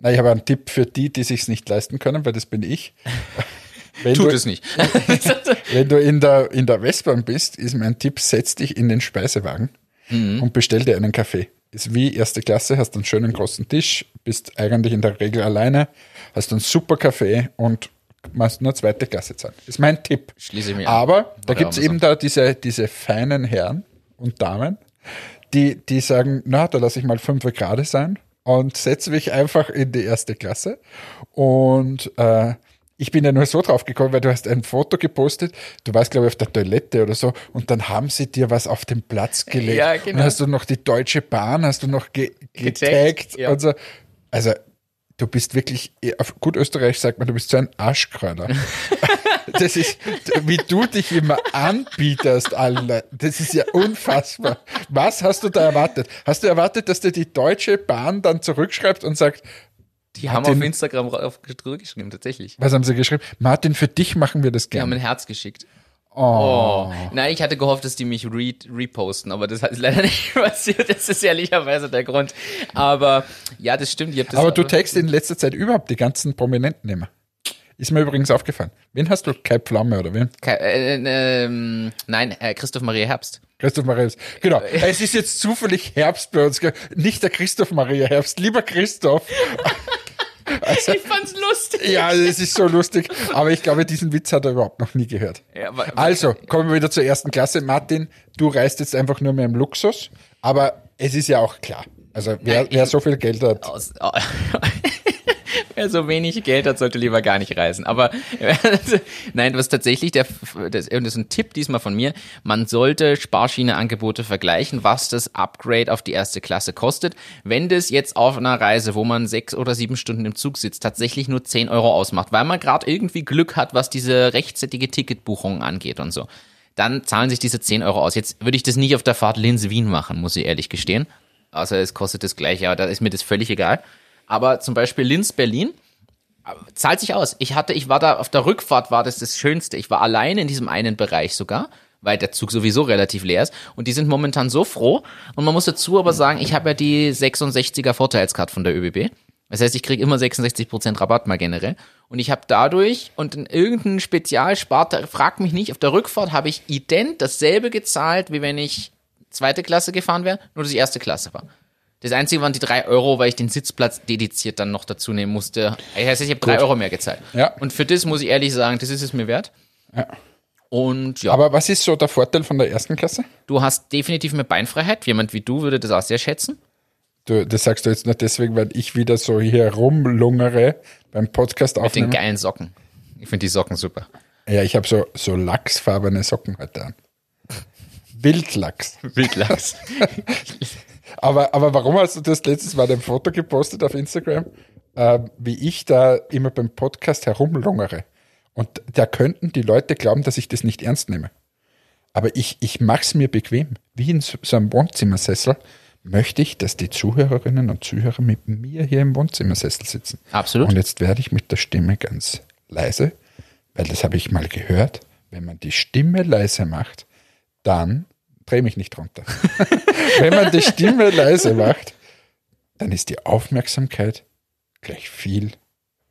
Na, ich habe einen Tipp für die, die sich nicht leisten können, weil das bin ich. Wenn Tut du, es nicht. Wenn du in der, in der Westbahn bist, ist mein Tipp, setz dich in den Speisewagen Mhm. und bestell dir einen Kaffee. Ist wie erste Klasse, hast einen schönen großen Tisch, bist eigentlich in der Regel alleine, hast einen super Kaffee und machst nur zweite Klasse zahlen. Ist mein Tipp. Schließe ich mich an. Aber da Oder gibt es eben da diese, diese feinen Herren und Damen, die, die sagen, na, da lasse ich mal fünf gerade sein und setze mich einfach in die erste Klasse. Und äh, ich bin ja nur so drauf gekommen, weil du hast ein Foto gepostet, du warst, glaube ich, auf der Toilette oder so, und dann haben sie dir was auf den Platz gelegt. Ja, genau. Und hast du noch die Deutsche Bahn, hast du noch ge Getaggt, getaggt ja. und so. Also, du bist wirklich, auf gut Österreich sagt man, du bist so ein Arschkreuner. Das ist, wie du dich immer anbietest, allen Leuten. Das ist ja unfassbar. Was hast du da erwartet? Hast du erwartet, dass dir die Deutsche Bahn dann zurückschreibt und sagt, Die haben den- auf Instagram rauf- zurückgeschrieben, tatsächlich. was haben sie geschrieben? Martin, für dich machen wir das Die haben gerne. ein Herz geschickt. Oh. Oh. Nein, ich hatte gehofft, dass die mich re reposten, aber das ist leider nicht passiert. Das ist ehrlicherweise der Grund. Aber ja, das stimmt. Das Aber du tagst in letzter Zeit überhaupt die ganzen Prominenten immer. Ist mir übrigens aufgefallen. Wen hast du? Kai Pflaume oder wen? Ke- äh, äh, ähm, nein, äh, Christoph Maria Herbst. Christoph Maria Herbst. Genau. Es ist jetzt zufällig Herbst bei uns. Nicht der Christoph Maria Herbst. Lieber Christoph. Also, Ich fand's lustig. ja, das ist so lustig. Aber ich glaube, diesen Witz hat er überhaupt noch nie gehört. Ja, aber- Also, kommen wir wieder zur ersten Klasse. Martin, du reist jetzt einfach nur mehr im Luxus. Aber es ist ja auch klar. Also wer, wer so viel Geld hat, Aus, Wer so wenig Geld hat, sollte lieber gar nicht reisen. Aber nein, was tatsächlich der, das, ist ein Tipp diesmal von mir. Man sollte Sparschiene-Angebote vergleichen, was das Upgrade auf die erste Klasse kostet. Wenn das jetzt auf einer Reise, wo man sechs oder sieben Stunden im Zug sitzt, tatsächlich nur 10 Euro ausmacht, weil man gerade irgendwie Glück hat, was diese rechtzeitige Ticketbuchung angeht und so, dann zahlen sich diese 10 Euro aus. Jetzt würde ich das nicht auf der Fahrt Linz-Wien machen, muss ich ehrlich gestehen. Also es kostet das gleiche, aber da ist mir das völlig egal. Aber zum Beispiel Linz-Berlin zahlt sich aus. Ich hatte, ich war da auf der Rückfahrt, war das das Schönste. Ich war allein in diesem einen Bereich sogar, weil der Zug sowieso relativ leer ist. Und die sind momentan so froh. Und man muss dazu aber sagen, ich habe ja die 66er Vorteilskarte von der ÖBB. Das heißt, ich kriege immer 66% Rabatt mal generell. Und ich habe dadurch und in irgendeinem Spezialspart, frag mich nicht, auf der Rückfahrt habe ich ident dasselbe gezahlt, wie wenn ich zweite Klasse gefahren wäre, nur dass ich erste Klasse war. Das Einzige waren die drei Euro, weil ich den Sitzplatz dediziert dann noch dazu nehmen musste. Das heißt, ich habe drei Euro mehr gezahlt. Ja. Und für das muss ich ehrlich sagen, das ist es mir wert. Ja. Und ja, Aber was ist so der Vorteil von der ersten Klasse? du hast definitiv mehr Beinfreiheit. Jemand wie du würde das auch sehr schätzen. Du, das sagst du jetzt nur deswegen, weil ich wieder so hier rumlungere beim Podcast Mit den aufnehmen. geilen Socken. Ich finde die Socken super. Ja, ich habe so, so lachsfarbene Socken heute an. Wildlachs. Wildlachs. Aber, aber warum hast du das letztes Mal ein Foto gepostet auf Instagram, äh, wie ich da immer beim Podcast herumlungere? Und da könnten die Leute glauben, dass ich das nicht ernst nehme. Aber ich, ich mache es mir bequem. Wie in so, so einem Wohnzimmersessel möchte ich, dass die Zuhörerinnen und Zuhörer mit mir hier im Wohnzimmersessel sitzen. Absolut. Und jetzt werde ich mit der Stimme ganz leise, weil das habe ich mal gehört. Wenn man die Stimme leise macht, dann dreh mich nicht runter. Wenn man die Stimme leise macht, dann ist die Aufmerksamkeit gleich viel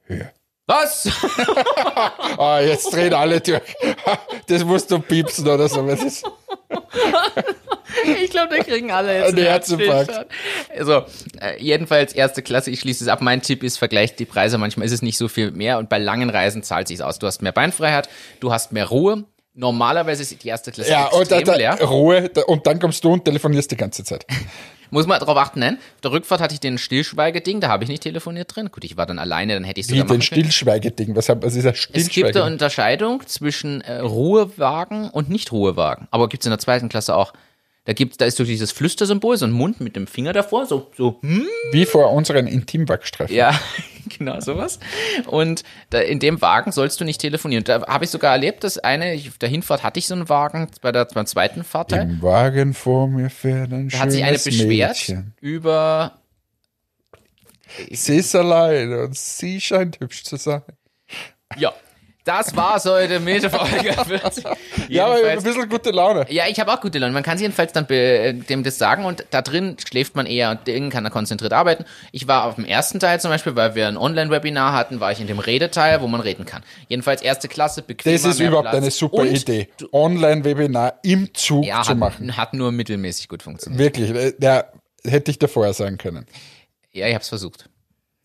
höher. Was? Ah, jetzt drehen alle durch. Das musst du piepsen oder so. Ich glaube, da kriegen alle jetzt Herzinfarkt. Also, äh, jedenfalls erste Klasse, ich schließe es ab. Mein Tipp ist, vergleicht die Preise. Manchmal ist es nicht so viel mehr und bei langen Reisen zahlt sich's aus. Du hast mehr Beinfreiheit, du hast mehr Ruhe. Normalerweise ist die erste Klasse ja, und da, extrem da, leer. Ruhe, da, und dann kommst du und telefonierst die ganze Zeit. Muss man darauf achten, nein. Auf der Rückfahrt hatte ich den Stillschweigeding, da habe ich nicht telefoniert drin. Gut, ich war dann alleine, dann hätte ich Wie sogar den machen können. Stillschweigeding. Was, was ist ein Es gibt eine Stillschweigeding? Unterscheidung zwischen äh, Ruhewagen und Nicht-Ruhewagen. Aber gibt's in der zweiten Klasse auch. Da gibt's, da ist so dieses Flüstersymbol, so ein Mund mit dem Finger davor, so, so, hm, Wie vor unseren Intimwachstreifen. Ja, genau sowas. Und da, in dem Wagen sollst du nicht telefonieren. Da habe ich sogar erlebt, dass eine, ich, auf der Hinfahrt hatte ich so einen Wagen, bei der, beim zweiten Fahrteil, Im Wagen vor mir fährt ein da hat sich eine beschwert Mädchen. über, Sie ist allein und sie scheint hübsch zu sein. ja, das war's heute mit Folge 40. Ja, aber ein bisschen gute Laune. Ja, ich habe auch gute Laune. Man kann jedenfalls dann äh, dem das sagen und da drin schläft man eher und drin kann er konzentriert arbeiten. Ich war auf dem ersten Teil zum Beispiel, weil wir ein Online-Webinar hatten, war ich in dem Redeteil, wo man reden kann. Jedenfalls erste Klasse, bequemer, Das ist überhaupt Platz. eine super und Idee. Online-Webinar im Zug Ja, zu hat, machen. hat nur mittelmäßig gut funktioniert. Wirklich, äh, ja, hätte ich davor sagen können. Ja, ich hab's versucht.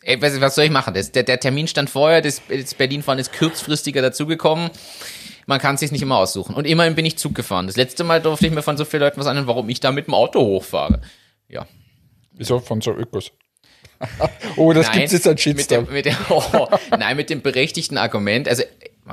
Ey, was, was soll ich machen? Das, der, der Termin stand vorher, das, das Berlin-Fahren ist kurzfristiger dazugekommen. Man kann sich nicht immer aussuchen. Und immerhin bin ich Zug gefahren. Das letzte Mal durfte ich mir von so vielen Leuten was anhören, warum ich da mit dem Auto hochfahre. Ja. Wieso von so Ökos? oh, das gibt's jetzt mit Shitstorm. dem, mit dem, oh, Nein, mit dem berechtigten Argument. Also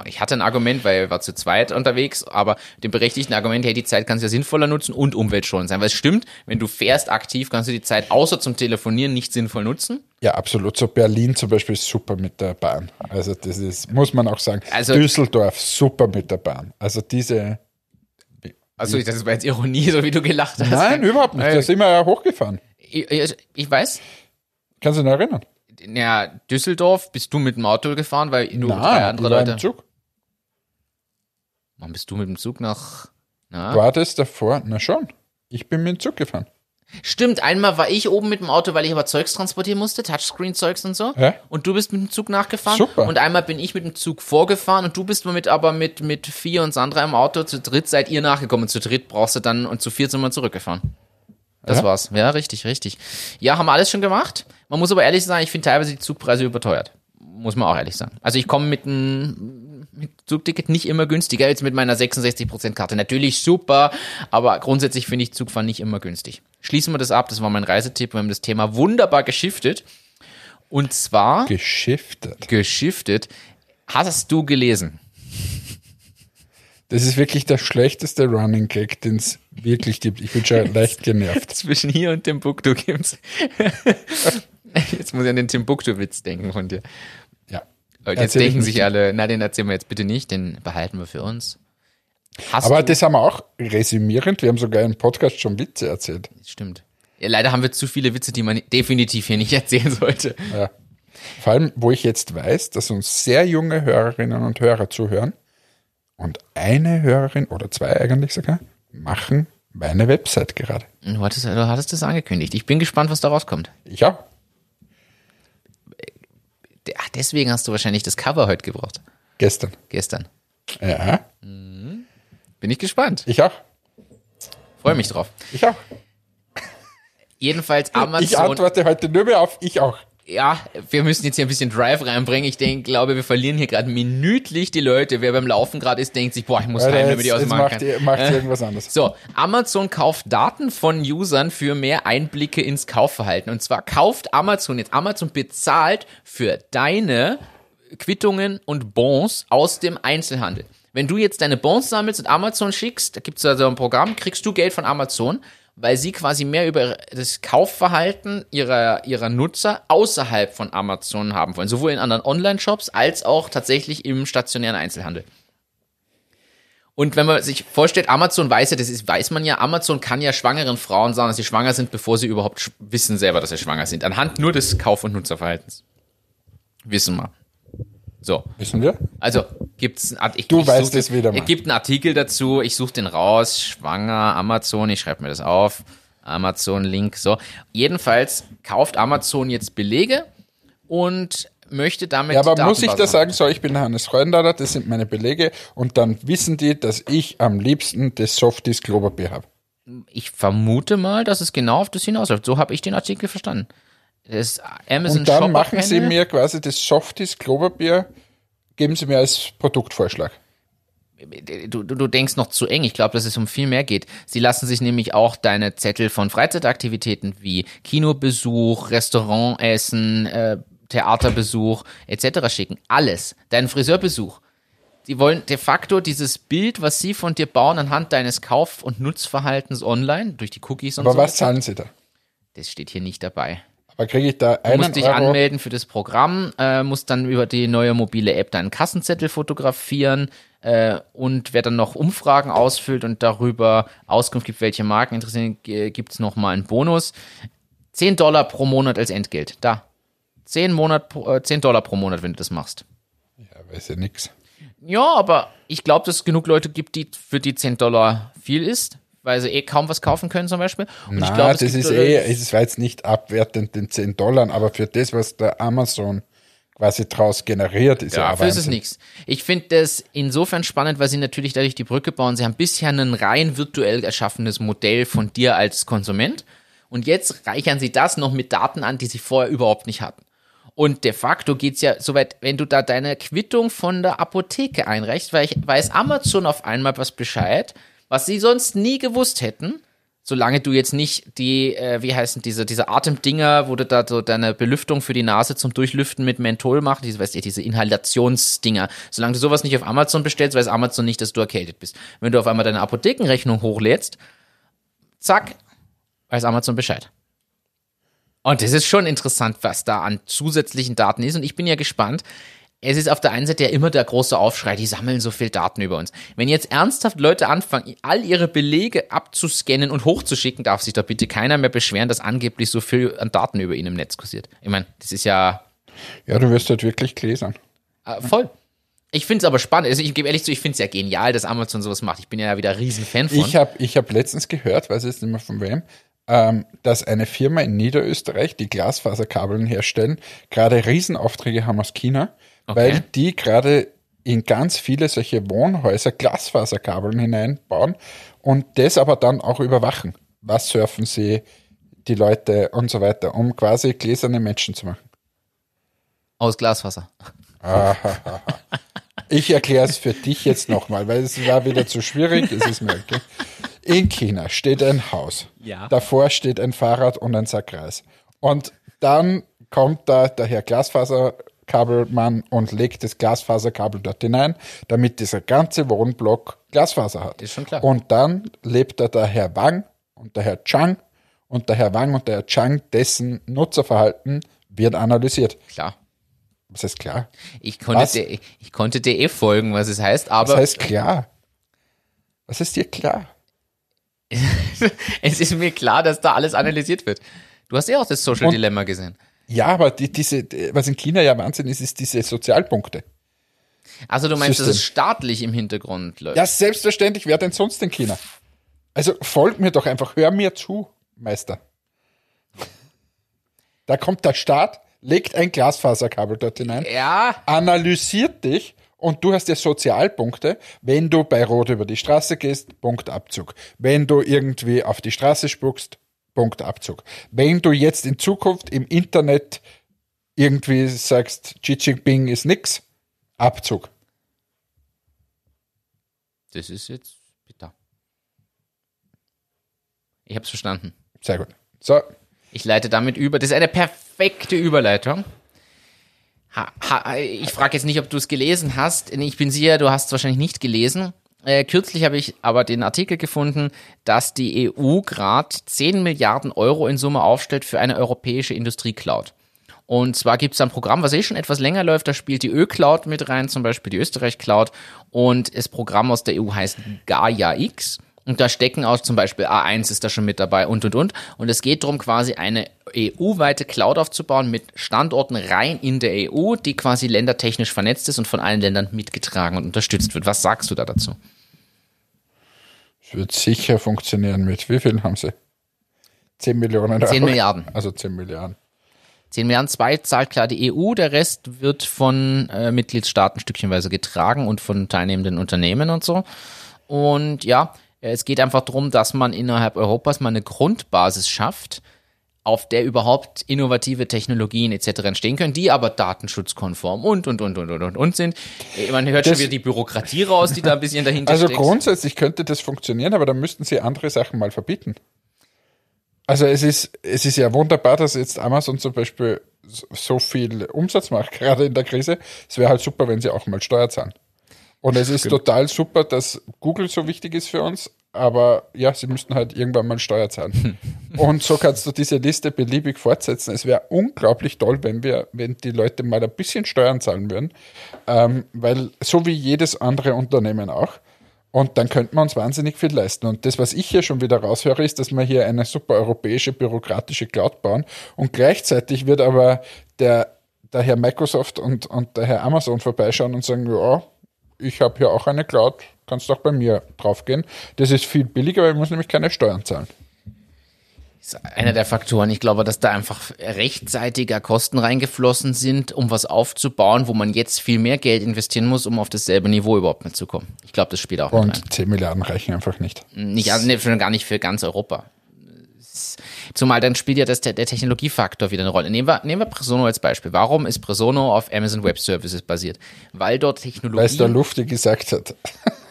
ich hatte ein Argument, weil ich war zu zweit unterwegs, aber mit dem berechtigten Argument, hey, die Zeit kannst du ja sinnvoller nutzen und umweltschonend sein. Weil es stimmt, wenn du fährst aktiv, kannst du die Zeit außer zum Telefonieren nicht sinnvoll nutzen. Ja, absolut. So Berlin zum Beispiel ist super mit der Bahn. Also das ist, muss man auch sagen. Also- Düsseldorf super mit der Bahn. Also diese. Also das war jetzt Ironie, so wie du gelacht hast. Nein, überhaupt nicht. Da sind wir ja hochgefahren. Ich, ich, ich weiß, Kannst du dich noch erinnern? ja, Düsseldorf bist du mit dem Auto gefahren, weil du drei Nein, andere ich war Leute. im Zug. Wann bist du mit dem Zug nach? Na? War das davor? Na schon. Ich bin mit dem Zug gefahren. Stimmt, einmal war ich oben mit dem Auto, weil ich aber Zeugs transportieren musste, Touchscreen-Zeugs und so. Ja. Und du bist mit dem Zug nachgefahren. Super. Und einmal bin ich mit dem Zug vorgefahren und du bist mit aber mit, mit vier und Sandra im Auto. Zu dritt seid ihr nachgekommen. Zu dritt brauchst du dann und zu viert sind wir zurückgefahren. Das Ja? war's. Ja, richtig, richtig. Ja, haben wir alles schon gemacht. Man muss aber ehrlich sagen, ich finde teilweise die Zugpreise überteuert. Muss man auch ehrlich sagen. Also ich komme mit einem Zugticket nicht immer günstiger, jetzt mit meiner 66% Karte. Natürlich super, aber grundsätzlich finde ich Zugfahren nicht immer günstig. Schließen wir das ab. Das war mein Reisetipp. Wir haben das Thema wunderbar geschiftet. Und zwar Geschiftet. geschiftet. Hast du gelesen? Das ist wirklich der schlechteste Running Gag, den es wirklich gibt. Ich bin schon leicht genervt. Zwischen hier und Timbuktu gibt's. Jetzt muss ich an den Timbuktu-Witz denken von dir. Ja. Jetzt denken sich alle, na, den erzählen wir jetzt bitte nicht, den behalten wir für uns. Hast Aber du, das haben wir auch resümierend. Wir haben sogar im Podcast schon Witze erzählt. stimmt. Ja, leider haben wir zu viele Witze, die man definitiv hier nicht erzählen sollte. Ja. Vor allem, wo ich jetzt weiß, dass uns sehr junge Hörerinnen und Hörer zuhören und eine Hörerin oder zwei eigentlich sogar machen meine Website gerade. Du hattest, du hattest das angekündigt. Ich bin gespannt, was da rauskommt. Auch. Ach, deswegen hast du wahrscheinlich das Cover heute gebraucht. Gestern. Gestern. Ja, Bin ich gespannt. ich auch. Freue mich drauf. Ich auch. Jedenfalls Ich Amazon. antworte heute nur mehr auf ich auch. ja, wir müssen jetzt hier ein bisschen Drive reinbringen. Ich denke, glaube, wir verlieren hier gerade minütlich die Leute. Wer beim Laufen gerade ist, denkt sich, boah, ich muss Alter, heim, damit ich jetzt ausmachen macht, kann. macht ihr irgendwas anderes. So, Amazon kauft Daten von Usern für mehr Einblicke ins Kaufverhalten. Und zwar kauft Amazon jetzt, Amazon bezahlt für deine Quittungen und Bons aus dem Einzelhandel. Wenn du jetzt deine Bons sammelst und Amazon schickst, da gibt es also ein Programm, kriegst du Geld von Amazon, weil sie quasi mehr über das Kaufverhalten ihrer, ihrer Nutzer außerhalb von Amazon haben wollen. Sowohl in anderen Online-Shops als auch tatsächlich im stationären Einzelhandel. Und wenn man sich vorstellt, Amazon weiß ja, das ist, weiß man ja, Amazon kann ja schwangeren Frauen sagen, dass sie schwanger sind, bevor sie überhaupt wissen selber, dass sie schwanger sind. Anhand nur des Kauf- und Nutzerverhaltens. Wissen wir. So. Wissen wir? Also gibt's ein Art- ich, Du ich weißt es wieder mal. Es gibt einen Artikel dazu, ich suche den raus, schwanger, Amazon, ich schreibe mir das auf, Amazon-Link, so. Jedenfalls kauft Amazon jetzt Belege und möchte damit Ja, aber muss ich Datenbasis da sagen, so, ich bin Hannes Freundaler, das sind meine Belege und dann wissen die, dass ich am liebsten das Softies Klopapier habe. Ich vermute mal, dass es genau auf das hinausläuft. So habe ich den Artikel verstanden. Das Amazon Und dann Shopper machen sie mir quasi das Softies Klopapier, geben sie mir als Produktvorschlag. Du, du, du denkst noch zu eng. Ich glaube, dass es um viel mehr geht. Sie lassen sich nämlich auch deine Zettel von Freizeitaktivitäten wie Kinobesuch, Restaurantessen, äh, Theaterbesuch etc. schicken. Alles. Deinen Friseurbesuch. Sie wollen de facto dieses Bild, was sie von dir bauen, anhand deines Kauf- und Nutzverhaltens online, durch die Cookies und Aber so. was zahlen sie da? Das steht hier nicht dabei. Aber kriege ich da Du einen musst dich Euro? anmelden für das Programm, äh, musst dann über die neue mobile App deinen Kassenzettel fotografieren äh, und wer dann noch Umfragen ausfüllt und darüber Auskunft gibt, welche Marken interessieren, gibt es nochmal einen Bonus. 10 Dollar pro Monat als Entgelt. Da. 10, Monat, pro- äh, 10 Dollar pro Monat, wenn du das machst. Ja, weiß ja nix. Ja, aber ich glaube, dass es genug Leute gibt, die für die 10 Dollar viel ist, weil sie eh kaum was kaufen können zum Beispiel. Und Na, ich glaube, es das ist eh, es war jetzt nicht abwertend den 10 Dollar, aber für das, was der Amazon quasi draus generiert, ist ja, Ja, dafür ist es nichts. Ich finde das insofern spannend, weil sie natürlich dadurch die Brücke bauen. Sie haben bisher ein rein virtuell erschaffenes Modell von dir als Konsument und jetzt reichern sie das noch mit Daten an, die sie vorher überhaupt nicht hatten. Und de facto geht's ja soweit, wenn du da deine Quittung von der Apotheke einreichst, weil ich weiß Amazon auf einmal was Bescheid, was sie sonst nie gewusst hätten, solange du jetzt nicht die, äh, wie heißen diese, diese Atemdinger, wo du da so deine Belüftung für die Nase zum Durchlüften mit Menthol machst, diese, weißt du, diese Inhalationsdinger. Solange du sowas nicht auf Amazon bestellst, weiß Amazon nicht, dass du erkältet bist. Wenn du auf einmal deine Apothekenrechnung hochlädst, zack, weiß Amazon Bescheid. Und das ist schon interessant, was da an zusätzlichen Daten ist. Und ich bin ja gespannt. Es ist auf der einen Seite ja immer der große Aufschrei, die sammeln so viel Daten über uns. Wenn jetzt ernsthaft Leute anfangen, all ihre Belege abzuscannen und hochzuschicken, darf sich da bitte keiner mehr beschweren, dass angeblich so viel an Daten über ihn im Netz kursiert. Ich meine, das ist ja Ja, du wirst halt wirklich gläsern. äh, voll. Ich finde es aber spannend. Also ich gebe ehrlich zu, ich finde es ja genial, dass Amazon sowas macht. Ich bin ja wieder ein Riesenfan von. Ich habe ich hab letztens gehört, weiß jetzt nicht mehr von wem, ähm, dass eine Firma in Niederösterreich, die Glasfaserkabeln herstellen, gerade Riesenaufträge haben aus China, weil die gerade in ganz viele solche Wohnhäuser Glasfaserkabeln hineinbauen und das aber dann auch überwachen. Was surfen sie, die Leute und so weiter, um quasi gläserne Menschen zu machen. Aus Glasfaser. Ich erkläre es für dich jetzt nochmal, weil es war wieder zu schwierig. Es ist mir okay. In China steht ein Haus. Ja. Davor steht ein Fahrrad und ein Sack Reis. Und dann kommt da der Herr Glasfaserkabelmann und legt das Glasfaserkabel dort hinein, damit dieser ganze Wohnblock Glasfaser hat. Ist schon klar. Und dann lebt da der Herr Wang und der Herr Chang und der Herr Wang und der Herr Chang, dessen Nutzerverhalten wird analysiert. Klar. Das ist klar. Ich konnte, dir, ich konnte dir eh folgen, was es heißt, aber Das heißt klar. Was ist dir klar? es ist mir klar, dass da alles analysiert wird. Du hast ja auch das Social Dilemma gesehen. Ja, aber die, diese, was in China ja Wahnsinn ist, ist diese Sozialpunkte. Also du meinst, dass System. es staatlich im Hintergrund läuft? Ja, selbstverständlich, wer denn sonst in China? Also folg mir doch einfach, hör mir zu, Meister. Da kommt der Staat, legt ein Glasfaserkabel dort hinein, Ja, analysiert dich und du hast ja Sozialpunkte, wenn du bei Rot über die Straße gehst, Punktabzug. Wenn du irgendwie auf die Straße spuckst, Punktabzug. Wenn du jetzt in Zukunft im Internet irgendwie sagst, Xi Jinping ist nix, Abzug. das ist jetzt bitter. Ich hab's verstanden. Sehr gut. So, Ich leite damit über. Das ist eine perfekte Überleitung. Ha, ha, ich frage jetzt nicht, ob du es gelesen hast. Ich bin sicher, du hast es wahrscheinlich nicht gelesen. Äh, kürzlich habe ich aber den Artikel gefunden, dass die EU gerade 10 Milliarden Euro in Summe aufstellt für eine europäische Industriecloud. Und zwar gibt es ein Programm, was eh schon etwas länger läuft, da spielt die Ö-Cloud mit rein, zum Beispiel die Österreich-Cloud. Und das Programm aus der EU heißt Gaia X. Und da stecken auch zum Beispiel A1 ist da schon mit dabei und und und. Und es geht darum, quasi eine EU-weite Cloud aufzubauen mit Standorten rein in der EU, die quasi ländertechnisch vernetzt ist und von allen Ländern mitgetragen und unterstützt wird. Was sagst du da dazu? Wird sicher funktionieren mit, wie viel haben sie? 10 Millionen Euro. 10 Milliarden. Also 10 Milliarden. 10 Milliarden, zwei zahlt klar die EU, der Rest wird von äh, Mitgliedstaaten stückchenweise getragen und von teilnehmenden Unternehmen und so. Und ja, es geht einfach darum, dass man innerhalb Europas mal eine Grundbasis schafft, auf der überhaupt innovative Technologien etc. entstehen können, die aber datenschutzkonform und und und und und und, und sind. Man hört Das- schon wieder die Bürokratie raus, die da ein bisschen dahinter Also steckt. grundsätzlich könnte das funktionieren, aber dann müssten sie andere Sachen mal verbieten. Also es ist, es ist ja wunderbar, dass jetzt Amazon zum Beispiel so- so viel Umsatz macht, gerade in der Krise. Es wäre halt super, wenn sie auch mal Steuer zahlen. Und es ist total super, dass Google so wichtig ist für uns, aber ja, sie müssten halt irgendwann mal Steuer zahlen. Und so kannst du diese Liste beliebig fortsetzen. Es wäre unglaublich toll, wenn wir, wenn die Leute mal ein bisschen Steuern zahlen würden, ähm, weil so wie jedes andere Unternehmen auch. Und dann könnte man uns wahnsinnig viel leisten. Und das, was ich hier schon wieder raushöre, ist, dass wir hier eine super europäische bürokratische Cloud bauen. Und gleichzeitig wird aber der, der Herr Microsoft und, und der Herr Amazon vorbeischauen und sagen, ja, ich habe hier auch eine Cloud, kannst auch bei mir draufgehen. Das ist viel billiger, weil ich muss nämlich keine Steuern zahlen. ist einer der Faktoren. Ich glaube, dass da einfach rechtzeitiger Kosten reingeflossen sind, um was aufzubauen, wo man jetzt viel mehr Geld investieren muss, um auf dasselbe Niveau überhaupt mitzukommen. Ich glaube, das spielt auch mit rein. Und 10 Milliarden reichen einfach nicht. Nicht, also, nee, schon gar nicht für ganz Europa. Zumal dann spielt ja das, der, der Technologiefaktor wieder eine Rolle. Nehmen wir, nehmen wir Presono als Beispiel. Warum ist Presono auf Amazon Web Services basiert? Weil dort Technologie. Weil es der Lufti gesagt hat.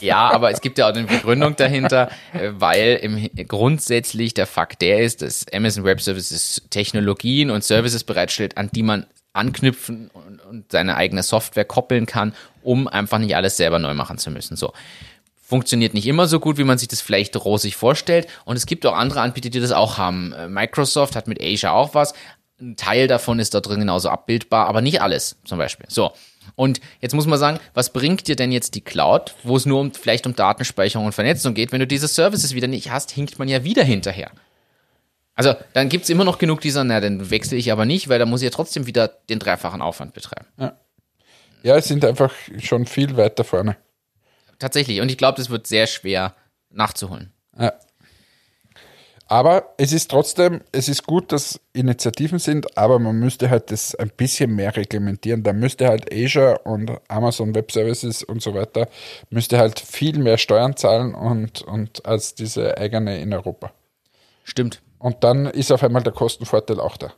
Ja, aber es gibt ja auch eine Begründung dahinter, äh, weil im, grundsätzlich der Fakt der ist, dass Amazon Web Services Technologien und Services bereitstellt, an die man anknüpfen und, und seine eigene Software koppeln kann, um einfach nicht alles selber neu machen zu müssen. So. Funktioniert nicht immer so gut, wie man sich das vielleicht rosig vorstellt. Und es gibt auch andere Anbieter, die das auch haben. Äh, Microsoft hat mit Asia auch was. Ein Teil davon ist da drin genauso abbildbar, aber nicht alles zum Beispiel. So. Und jetzt muss man sagen, was bringt dir denn jetzt die Cloud, wo es nur um, vielleicht um Datenspeicherung und Vernetzung geht? Wenn du diese Services wieder nicht hast, hinkt man ja wieder hinterher. Also dann gibt's immer noch genug dieser, na, dann wechsle ich aber nicht, weil da muss ich ja trotzdem wieder den dreifachen Aufwand betreiben. Ja, es sind einfach schon viel weiter vorne. Tatsächlich. Und ich glaube, das wird sehr schwer nachzuholen. Ja. Aber es ist trotzdem, es ist gut, dass Initiativen sind, aber man müsste halt das ein bisschen mehr reglementieren. Da müsste halt Asia und Amazon Web Services und so weiter, müsste halt viel mehr Steuern zahlen und, und als diese eigene in Europa. Stimmt. Und dann ist auf einmal der Kostenvorteil auch da.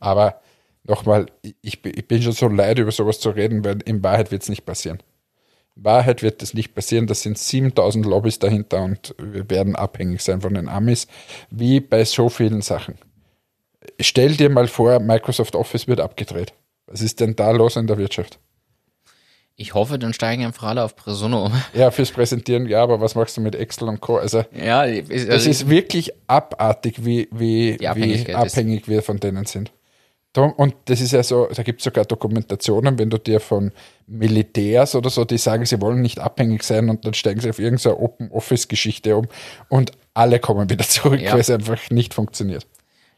Aber nochmal, ich, ich bin schon so leid, über sowas zu reden, weil in Wahrheit wird es nicht passieren. Wahrheit wird das nicht passieren. Das sind 7000 Lobbys dahinter und wir werden abhängig sein von den Amis, wie bei so vielen Sachen. Stell dir mal vor, Microsoft Office wird abgedreht. Was ist denn da los in der Wirtschaft? Ich hoffe, dann steigen einfach alle auf Presono um. Ja, fürs Präsentieren, ja, aber was machst du mit Excel und Co.? Also, Ja, es es ist wirklich abartig, wie, wie, wie Abhängigkeit ist- abhängig wir von denen sind. Und das ist ja so, da gibt es sogar Dokumentationen, wenn du dir von Militärs oder so, die sagen, sie wollen nicht abhängig sein und dann steigen sie auf irgendeine Open-Office-Geschichte um und alle kommen wieder zurück, Ja. weil es einfach nicht funktioniert.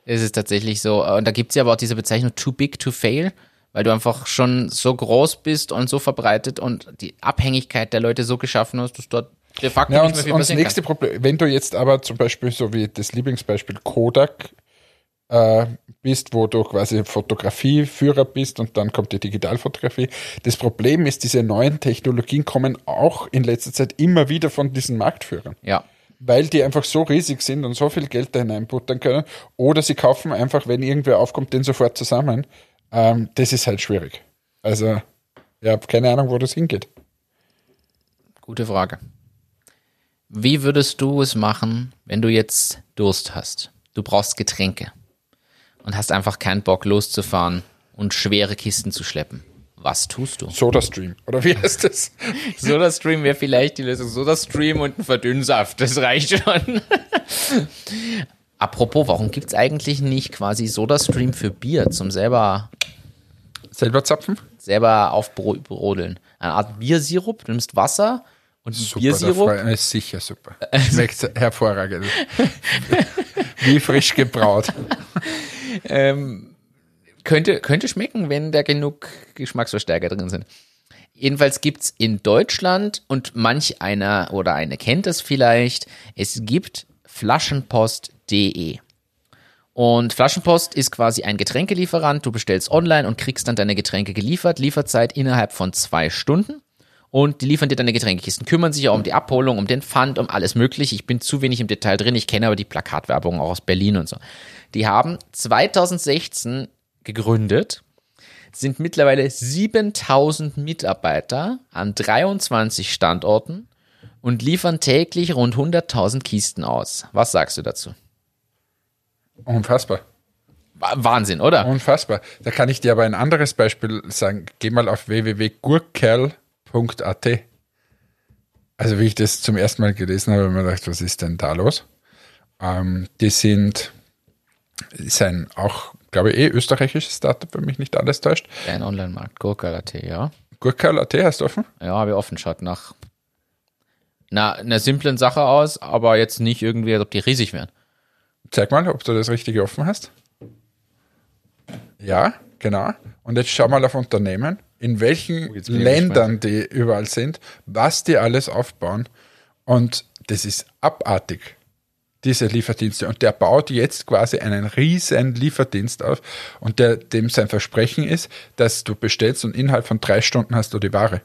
Es ist tatsächlich so. Und da gibt es ja aber auch diese Bezeichnung too big to fail, weil du einfach schon so groß bist und so verbreitet und die Abhängigkeit der Leute so geschaffen hast, dass dort de facto Ja, nicht und, mehr viel und das nächste Problem, wenn du jetzt aber zum Beispiel so wie das Lieblingsbeispiel Kodak äh, bist, wo du quasi Fotografieführer bist und dann kommt die Digitalfotografie. Das Problem ist, diese neuen Technologien kommen auch in letzter Zeit immer wieder von diesen Marktführern. Ja. weil die einfach so riesig sind und so viel Geld da hineinbuttern können. Oder sie kaufen einfach, wenn irgendwer aufkommt, den sofort zusammen. Ähm, das ist halt schwierig. Also, ich habe keine Ahnung, wo das hingeht. Gute Frage. Wie würdest du es machen, wenn du jetzt Durst hast? Du brauchst Getränke und hast einfach keinen Bock loszufahren und schwere Kisten zu schleppen. Was tust du? SodaStream. Oder wie heißt das? SodaStream wäre vielleicht die Lösung. SodaStream und ein Verdünnsaft, das reicht schon. Apropos, warum gibt's eigentlich nicht quasi SodaStream für Bier zum selber, Selber zapfen? selber aufbrodeln? Eine Art Biersirup, du nimmst Wasser und Super, Biersirup. ist sicher super. Schmeckt hervorragend. Wie frisch gebraut. Könnte, könnte schmecken, wenn da genug Geschmacksverstärker drin sind. Jedenfalls gibt's in Deutschland, und manch einer oder eine kennt es vielleicht, es gibt flaschenpost.de. Und Flaschenpost ist quasi ein Getränkelieferant. Du bestellst online und kriegst dann deine Getränke geliefert. Lieferzeit innerhalb von zwei Stunden. Und die liefern dir deine Getränkekisten, kümmern sich auch um die Abholung, um den Pfand, um alles mögliche. Ich bin zu wenig im Detail drin. Ich kenne aber die Plakatwerbung auch aus Berlin und so. Die haben 2016 gegründet, sind mittlerweile 7000 Mitarbeiter an 23 Standorten und liefern täglich rund 100.000 Kisten aus. Was sagst du dazu? Unfassbar. Wa- Wahnsinn, oder? Unfassbar. Da kann ich dir aber ein anderes Beispiel sagen. Geh mal auf www.gurkerl.at. Also wie ich das zum ersten Mal gelesen habe, habe ich mir gedacht, was ist denn da los? Ähm, die sind, ist ein auch, glaube ich, eh österreichisches Startup, wenn mich nicht alles täuscht. Ein Online-Markt, Gurka.at, ja. Gurkerl.at hast du offen? Ja, habe ich offen, schaut nach na, einer simplen Sache aus, aber jetzt nicht irgendwie, als ob die riesig wären. Zeig mal, ob du das Richtige offen hast. Ja, genau. Und jetzt schau mal auf Unternehmen, in welchen Oh, Ländern die überall sind, was die alles aufbauen. Und das ist abartig, diese Lieferdienste. Und der baut jetzt quasi einen riesen Lieferdienst auf. Und der, dem sein Versprechen ist, dass du bestellst und innerhalb von drei Stunden hast du die Ware.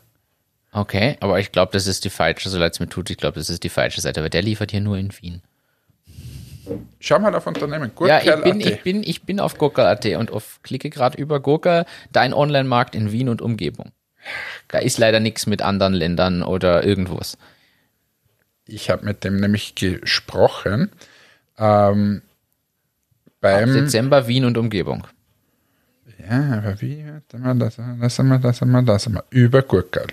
Okay, aber ich glaube, das ist die falsche, so leid es mir tut, ich glaube, das ist die falsche Seite, weil der liefert hier nur in Wien. Schau mal auf Unternehmen. Ja, ich bin, ich bin, ich bin auf Gurka.at und auf, klicke gerade über Gurka, dein Online-Markt in Wien und Umgebung. Da ist leider nichts mit anderen Ländern oder irgendwas. Ich habe mit dem nämlich gesprochen. Ähm, beim, Dezember Wien und Umgebung. Ja, aber wie? Das, das haben wir, das wir, das wir. Über Gurkerl.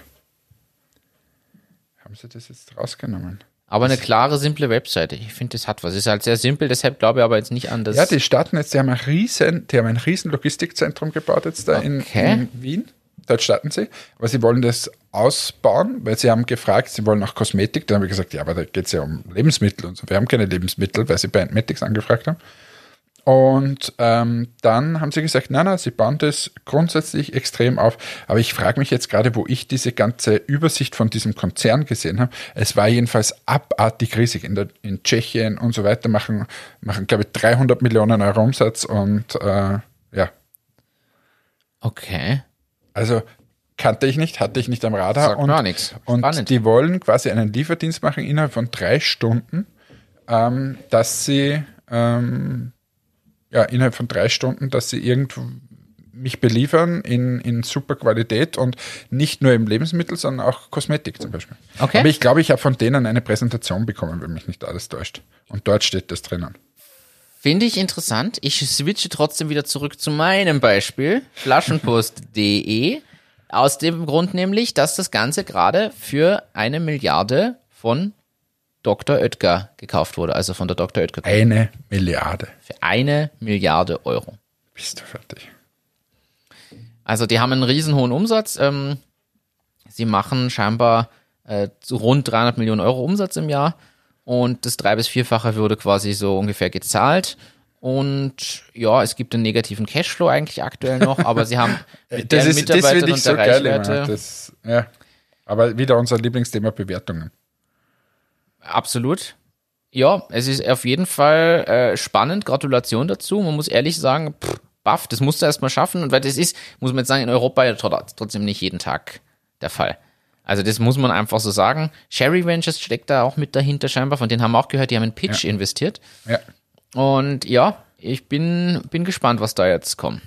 Haben sie das jetzt rausgenommen? Aber eine klare, simple Webseite. Ich finde, das hat was. Ist halt sehr simpel, deshalb glaube ich aber jetzt nicht an das. Ja, die starten jetzt, die haben, ein riesen, die haben ein riesen Logistikzentrum gebaut jetzt da in, Okay. in Wien. Dort starten sie. Aber sie wollen das ausbauen, weil sie haben gefragt, sie wollen auch Kosmetik. Dann habe ich gesagt, ja, aber da geht es ja um Lebensmittel und so. Wir haben keine Lebensmittel, weil sie bei Antmetics angefragt haben. Und ähm, dann haben sie gesagt, nein, nein, sie bauen das grundsätzlich extrem auf. Aber ich frage mich jetzt gerade, wo ich diese ganze Übersicht von diesem Konzern gesehen habe. Es war jedenfalls abartig riesig. In, der, in Tschechien und so weiter machen, machen glaube ich, 300 Millionen Euro Umsatz. Und äh, ja, Okay. Also kannte ich nicht, hatte ich nicht am Radar. Sagt und, auch nichts. Und die wollen quasi einen Lieferdienst machen innerhalb von drei Stunden, ähm, dass sie ähm, ja innerhalb von drei Stunden, dass sie irgendwo mich beliefern in, in super Qualität und nicht nur im Lebensmittel, sondern auch Kosmetik zum Beispiel. Okay. Aber ich glaube, ich habe von denen eine Präsentation bekommen, wenn mich nicht alles täuscht. Und dort steht das drinnen. Finde ich interessant. Ich switche trotzdem wieder zurück zu meinem Beispiel, flaschenpost.de. Aus dem Grund nämlich, dass das Ganze gerade für eine Milliarde von Dr. Oetker gekauft wurde, also von der Dr. Oetker. Eine Milliarde. für eine Milliarde Euro. Bist du fertig? Also die haben einen riesen hohen Umsatz. Ähm, sie machen scheinbar äh, rund 300 Millionen Euro Umsatz im Jahr und das drei bis vierfache würde quasi so ungefähr gezahlt. Und ja, es gibt einen negativen Cashflow eigentlich aktuell noch, aber sie haben mit Das deren ist, das Mitarbeitern und so der geil. Reichweite Das, ja. Aber wieder unser Lieblingsthema Bewertungen. absolut. Ja, es ist auf jeden Fall äh, spannend. Gratulation dazu. Man muss ehrlich sagen, pff, baff, das musst du erstmal schaffen. Und weil das ist, muss man jetzt sagen, in Europa ja tr- trotzdem nicht jeden Tag der Fall. Also das muss man einfach so sagen. Sherry Ventures steckt da auch mit dahinter scheinbar. Von denen haben wir auch gehört, die haben einen Pitch investiert. Ja. Und ja, ich bin, bin gespannt, was da jetzt kommt.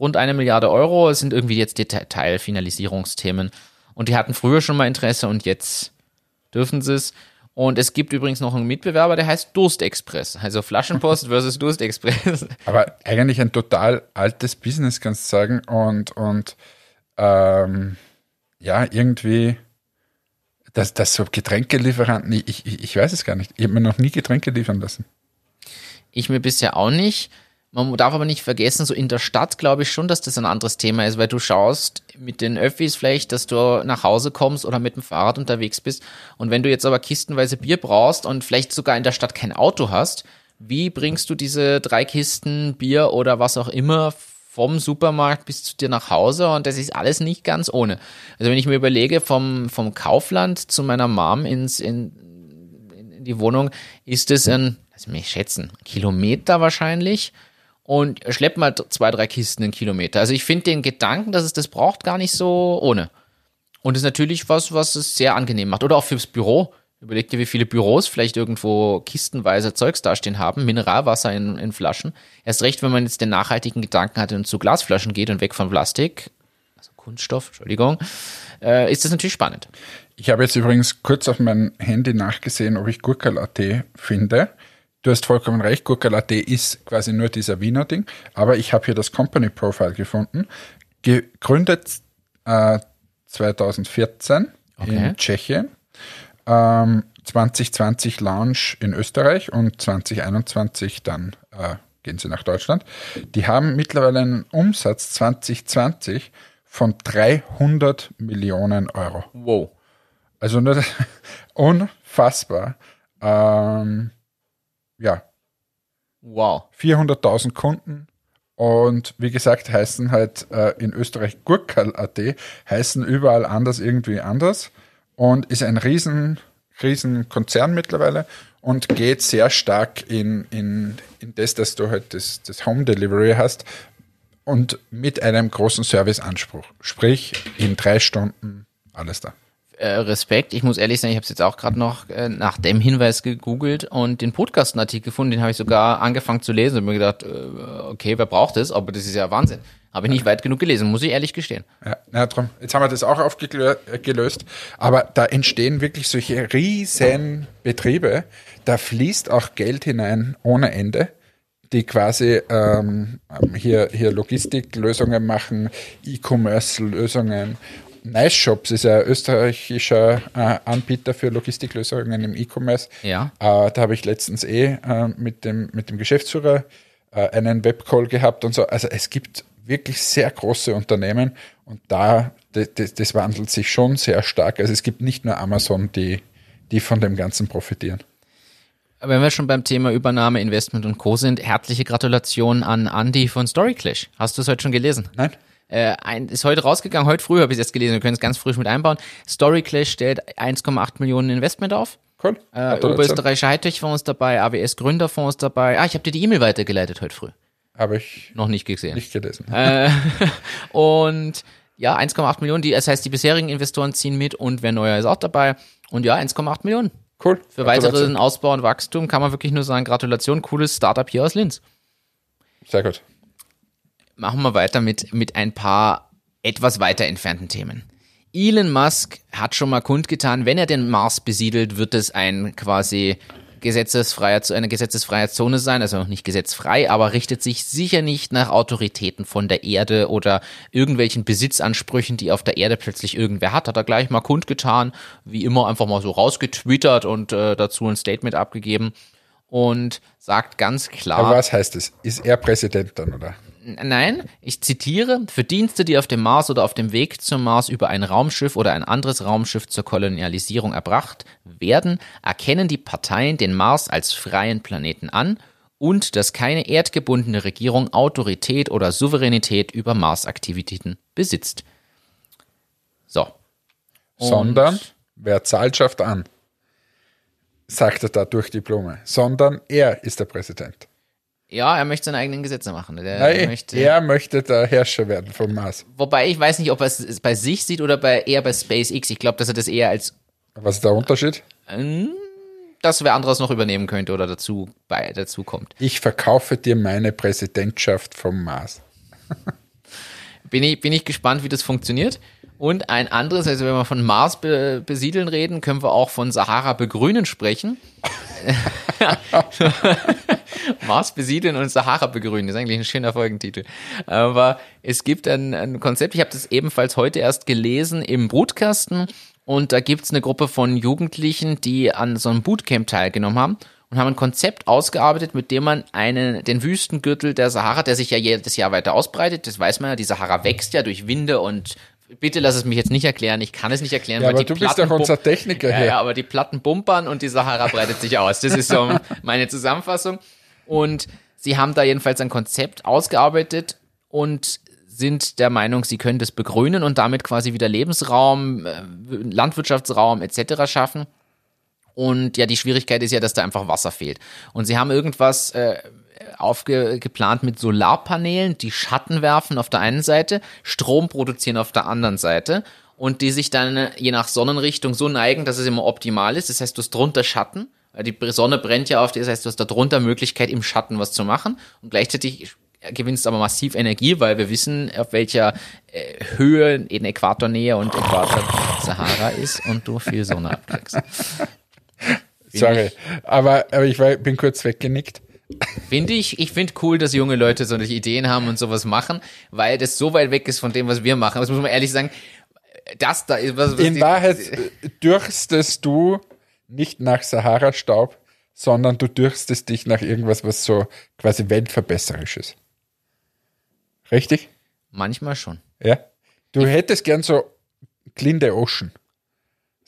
Rund eine Milliarde Euro sind irgendwie jetzt Detailfinalisierungsthemen. Und die hatten früher schon mal Interesse und jetzt dürfen sie es. Und es gibt übrigens noch einen Mitbewerber, der heißt Durstexpress. Also Flaschenpost versus Durstexpress. Aber eigentlich ein total altes Business, kannst du sagen. Und, und ähm, ja, irgendwie, dass, dass so Getränkelieferanten, ich, ich, ich weiß es gar nicht. Ich habe mir noch nie Getränke liefern lassen. Ich mir bisher auch nicht. Man darf aber nicht vergessen, so in der Stadt glaube ich schon, dass das ein anderes Thema ist, weil du schaust mit den Öffis vielleicht, dass du nach Hause kommst oder mit dem Fahrrad unterwegs bist. Und wenn du jetzt aber kistenweise Bier brauchst und vielleicht sogar in der Stadt kein Auto hast, wie bringst du diese drei Kisten Bier oder was auch immer vom Supermarkt bis zu dir nach Hause? Und das ist alles nicht ganz ohne. Also wenn ich mir überlege, vom, vom Kaufland zu meiner Mom ins, in, in die Wohnung, ist es ein, lass mich schätzen, Kilometer wahrscheinlich. Und schlepp mal zwei, drei Kisten einen Kilometer. Also ich finde den Gedanken, dass es das braucht, gar nicht so ohne. Und ist natürlich was, was es sehr angenehm macht. Oder auch fürs Büro. Überleg dir, wie viele Büros vielleicht irgendwo kistenweise Zeugs dastehen haben, Mineralwasser in, in Flaschen. Erst recht, wenn man jetzt den nachhaltigen Gedanken hat und zu Glasflaschen geht und weg von Plastik, also Kunststoff, Entschuldigung, äh, ist das natürlich spannend. Ich habe jetzt übrigens kurz auf mein Handy nachgesehen, ob ich Gurkalatte finde. Du hast vollkommen recht, Gurkalatte ist quasi nur dieser Wiener Ding, aber ich habe hier das Company Profile gefunden. Gegründet äh, 2014 Okay. in Tschechien, ähm, 2020 Launch in Österreich und 2021 dann äh, gehen sie nach Deutschland. Die haben mittlerweile einen Umsatz 2020 von 300 Millionen Euro. Wow. Also nur das, unfassbar. Ähm, ja, Wow. 400.000 Kunden und wie gesagt heißen halt äh, in Österreich Gurkal.at, heißen überall anders irgendwie anders und ist ein riesen, riesen Konzern mittlerweile und geht sehr stark in, in, in das, dass du halt das, das Home Delivery hast und mit einem großen Serviceanspruch. Sprich, in drei Stunden alles da. äh, Respekt. Ich muss ehrlich sagen, ich habe es jetzt auch gerade noch äh, nach dem Hinweis gegoogelt und den Podcastenartikel gefunden, den habe ich sogar angefangen zu lesen und mir gedacht, äh, okay, wer braucht das? Aber das ist ja Wahnsinn. Habe ich nicht weit genug gelesen, muss ich ehrlich gestehen. Ja, na, drum. Jetzt haben wir das auch aufgelöst. Aber da entstehen wirklich solche riesen Betriebe. Da fließt auch Geld hinein ohne Ende, die quasi ähm, hier, hier Logistiklösungen machen, E-Commerce-Lösungen. Nice Shops ist ein österreichischer äh, Anbieter für Logistiklösungen im E-Commerce. Ja. Äh, da habe ich letztens eh äh, mit, dem, mit dem Geschäftsführer äh, einen Webcall gehabt und so. Also es gibt wirklich sehr große Unternehmen und da, das, das, wandelt sich schon sehr stark. Also es gibt nicht nur Amazon, die, die von dem Ganzen profitieren. Wenn wir schon beim Thema Übernahme, Investment und Co. sind, herzliche Gratulation an Andy von Storyclash. Hast du es heute schon gelesen? Nein? Äh, ein, ist heute rausgegangen, heute früh habe ich es jetzt gelesen, wir können es ganz frisch mit einbauen. Storyclash stellt 1,8 Millionen Investment auf. Cool. Äh, Gratulation. Oberösterreichischer Hightech-Fonds dabei, AWS Gründerfonds dabei. Ah, ich habe dir die E-Mail weitergeleitet heute früh. Habe ich Noch nicht gesehen. nicht gelesen. Äh, und ja, 1,8 Millionen, die, das heißt, die bisherigen Investoren ziehen mit und wer neuer ist auch dabei. Und ja, 1,8 Millionen. Cool. Für weiteren Ausbau und Wachstum kann man wirklich nur sagen, Gratulation, cooles Startup hier aus Linz. Sehr gut. machen wir weiter mit, mit ein paar etwas weiter entfernten Themen. Elon Musk hat schon mal kundgetan, wenn er den Mars besiedelt, wird es ein quasi gesetzesfreier, eine gesetzesfreie Zone sein, also nicht gesetzfrei, aber richtet sich sicher nicht nach Autoritäten von der Erde oder irgendwelchen Besitzansprüchen, die auf der Erde plötzlich irgendwer hat. Hat er gleich mal kundgetan, wie immer einfach mal so rausgetwittert und äh, dazu ein Statement abgegeben und sagt ganz klar. Aber was heißt es? Ist er Präsident dann, oder? Nein, ich zitiere, für Dienste, die auf dem Mars oder auf dem Weg zum Mars über ein Raumschiff oder ein anderes Raumschiff zur Kolonialisierung erbracht werden, erkennen die Parteien den Mars als freien Planeten an und dass keine erdgebundene Regierung Autorität oder Souveränität über Marsaktivitäten besitzt. So. Und Sondern, wer zahlt, schafft an. Da durch die Blume. Sondern er ist der Präsident. Ja, er möchte seine eigenen Gesetze machen. Der Nein, möchte, er möchte der Herrscher werden vom Mars. Wobei ich weiß nicht, ob er es bei sich sieht oder bei, eher bei SpaceX. Ich glaube, dass er das eher als Was ist der Unterschied? dass wer anderes noch übernehmen könnte oder dazu, bei, dazu kommt. Ich verkaufe dir meine Präsidentschaft vom Mars. Bin ich, bin ich gespannt, wie das funktioniert. Und ein anderes, also wenn wir von Mars be besiedeln reden, können wir auch von Sahara begrünen sprechen. Mars besiedeln und Sahara begrünen, ist eigentlich ein schöner Folgentitel. Aber es gibt ein, ein Konzept, ich habe das ebenfalls heute erst gelesen im Brutkasten und da gibt's eine Gruppe von Jugendlichen, die an so einem Bootcamp teilgenommen haben und haben ein Konzept ausgearbeitet, mit dem man einen, den Wüstengürtel der Sahara, der sich ja jedes Jahr weiter ausbreitet, das weiß man ja, die Sahara wächst ja durch Winde und bitte lass es mich jetzt nicht erklären, ich kann es nicht erklären, Ja, weil aber die du bist Platten doch unser Techniker ja, hier. ja, aber die Platten bumpern und die Sahara breitet sich aus. Das ist so meine Zusammenfassung. Und sie haben da jedenfalls ein Konzept ausgearbeitet und sind der Meinung, sie können das begrünen und damit quasi wieder Lebensraum, äh, Landwirtschaftsraum etc. schaffen. Und ja, die Schwierigkeit ist ja, dass da einfach Wasser fehlt. Und sie haben irgendwas äh, aufgeplant mit Solarpanelen, die Schatten werfen auf der einen Seite, Strom produzieren auf der anderen Seite und die sich dann äh, je nach Sonnenrichtung so neigen, dass es immer optimal ist. Das heißt, du hast drunter Schatten, weil die Sonne brennt ja auf dir, das heißt, du hast da drunter Möglichkeit, im Schatten was zu machen und gleichzeitig gewinnst aber massiv Energie, weil wir wissen, auf welcher äh, Höhe in Äquatornähe und Äquator Sahara ist und du viel Sonne abkriegst. Sorry. Aber, aber ich war, bin kurz weggenickt. Finde ich, ich finde cool, dass junge Leute solche Ideen haben und sowas machen, weil das so weit weg ist von dem, was wir machen. Das muss man ehrlich sagen. Das da ist was, was In die- Wahrheit äh, dürstest du nicht nach Sahara-Staub, sondern du dürstest dich nach irgendwas, was so quasi weltverbesserisch ist. Richtig? Manchmal schon. Ja. Du hättest gern so Clean the Ocean.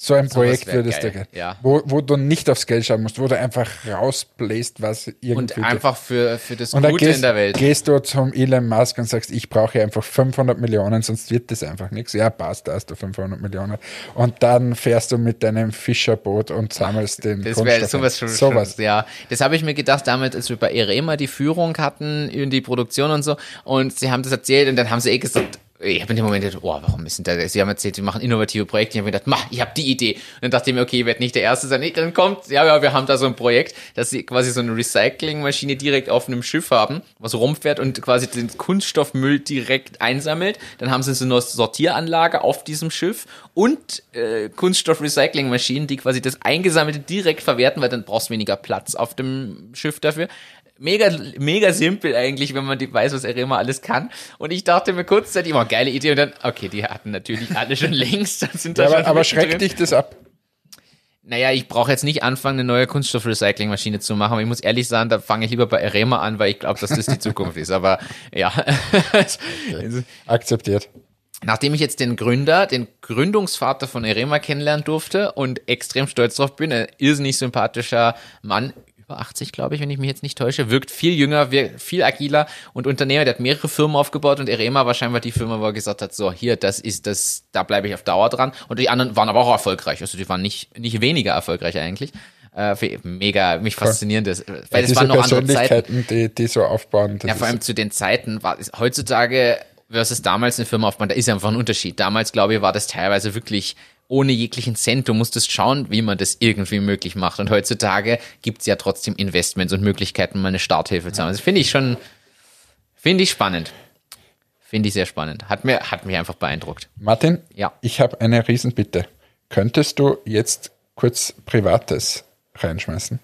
So ein Projekt wär würdest du geil, ja. Wo, wo du nicht aufs Geld schauen musst, wo du einfach rausbläst, was irgendwie. Und einfach für, für das und Gute gehst, in der Welt. gehst du zum Elon Musk und sagst, ich brauche einfach 500 Millionen, sonst wird das einfach nichts. Ja, passt, da hast du 500 Millionen. Und dann fährst du mit deinem Fischerboot und sammelst den Das wäre sowas schon, Sowas. schon. Ja, das habe ich mir gedacht damals, als wir bei Erema die Führung hatten in die Produktion und so. Und sie haben das erzählt und dann haben sie eh gesagt, ich habe in dem Moment gedacht, oh, warum ist denn da, sie haben erzählt, wir machen innovative Projekte. Ich habe mir gedacht, mach, ich habe die Idee. Und dann dachte ich mir, okay, ich werde nicht der Erste sein. Nee, Dann kommt, ja, ja, wir haben da so ein Projekt, dass sie quasi so eine Recyclingmaschine direkt auf einem Schiff haben, was rumfährt und quasi den Kunststoffmüll direkt einsammelt. Dann haben sie so eine Sortieranlage auf diesem Schiff und äh, Kunststoff-Recyclingmaschinen, die quasi das Eingesammelte direkt verwerten, weil dann brauchst du weniger Platz auf dem Schiff dafür. Mega, mega simpel eigentlich, wenn man die weiß, was Arema alles kann. Und ich dachte mir kurzzeitig immer, geile Idee. Und dann, okay, die hatten natürlich alle schon längst. Sind da Ja, aber, aber schreckt dich das ab? Naja, ich brauche jetzt nicht anfangen, eine neue Kunststoffrecyclingmaschine zu machen, aber ich muss ehrlich sagen, da fange ich lieber bei Arema an, weil ich glaube, dass das die Zukunft ist. Aber ja. Akzeptiert. Nachdem ich jetzt den Gründer, den Gründungsvater von Erema kennenlernen durfte und extrem stolz drauf bin, ein irrsinnig sympathischer Mann, über 80, glaube ich, wenn ich mich jetzt nicht täusche, wirkt viel jünger, wir- viel agiler und Unternehmer, der hat mehrere Firmen aufgebaut und Erema war scheinbar die Firma, wo er gesagt hat, so, hier, das ist das, da bleibe ich auf Dauer dran. Und die anderen waren aber auch erfolgreich, also die waren nicht, nicht weniger erfolgreich eigentlich. Äh, mega, mich faszinierend, das, weil Ja, diese waren noch andere Zeiten. Die, die so aufbauen. Ja, vor allem ist, zu den Zeiten war es heutzutage versus damals eine Firma aufbauen, da ist einfach ein Unterschied. Damals, glaube ich, war das teilweise wirklich ohne jeglichen Cent. Du musstest schauen, wie man das irgendwie möglich macht. Und heutzutage gibt's ja trotzdem Investments und Möglichkeiten, mal eine Starthilfe zu haben. Das finde ich schon, finde ich spannend. Finde ich sehr spannend. Hat mir, hat mich einfach beeindruckt. Martin, Ja. ich habe eine Riesenbitte. Könntest du jetzt kurz Privates reinschmeißen?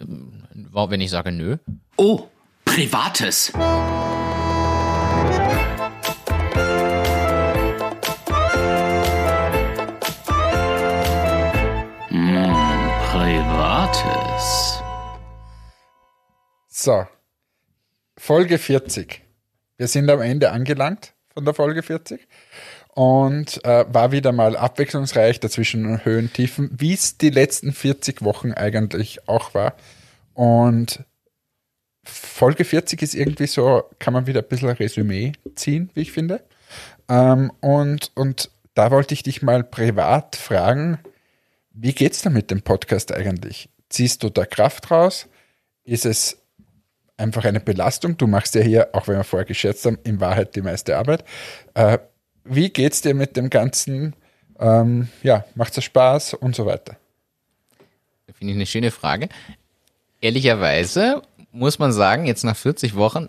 Warum, Wenn ich sage nö. Oh, Privates. So, Folge 40. Wir sind am Ende angelangt von der Folge 40 und äh, war wieder mal abwechslungsreich dazwischen Höhen, Tiefen, wie es die letzten 40 Wochen eigentlich auch war. Und Folge 40 ist irgendwie so, kann man wieder ein bisschen ein Resümee ziehen, wie ich finde. Ähm, und, und da wollte ich dich mal privat fragen, wie geht's da mit dem Podcast eigentlich? Ziehst du da Kraft raus? Ist es einfach eine Belastung? Du machst ja hier, auch wenn wir vorher geschätzt haben, in Wahrheit die meiste Arbeit. Äh, wie geht's dir mit dem Ganzen? Ähm, ja, macht es Spaß und so weiter? Finde ich eine schöne Frage. Ehrlicherweise muss man sagen, jetzt nach 40 Wochen,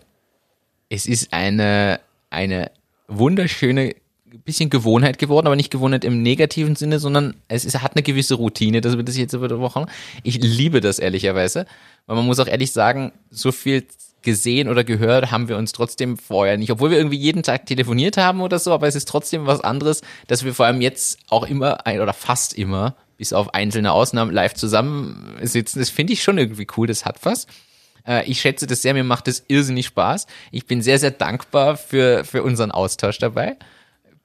es ist eine, eine wunderschöne bisschen Gewohnheit geworden, aber nicht Gewohnheit im negativen Sinne, sondern es ist, hat eine gewisse Routine, dass wir das jetzt über die Wochen. Ich liebe das ehrlicherweise, weil man muss auch ehrlich sagen, so viel gesehen oder gehört haben wir uns trotzdem vorher nicht, obwohl wir irgendwie jeden Tag telefoniert haben oder so, aber es ist trotzdem was anderes, dass wir vor allem jetzt auch immer oder fast immer, bis auf einzelne Ausnahmen, live zusammensitzen. Das finde ich schon irgendwie cool, das hat was. Äh, Ich schätze das sehr, mir macht das irrsinnig Spaß. Ich bin sehr, sehr dankbar für, für unseren Austausch dabei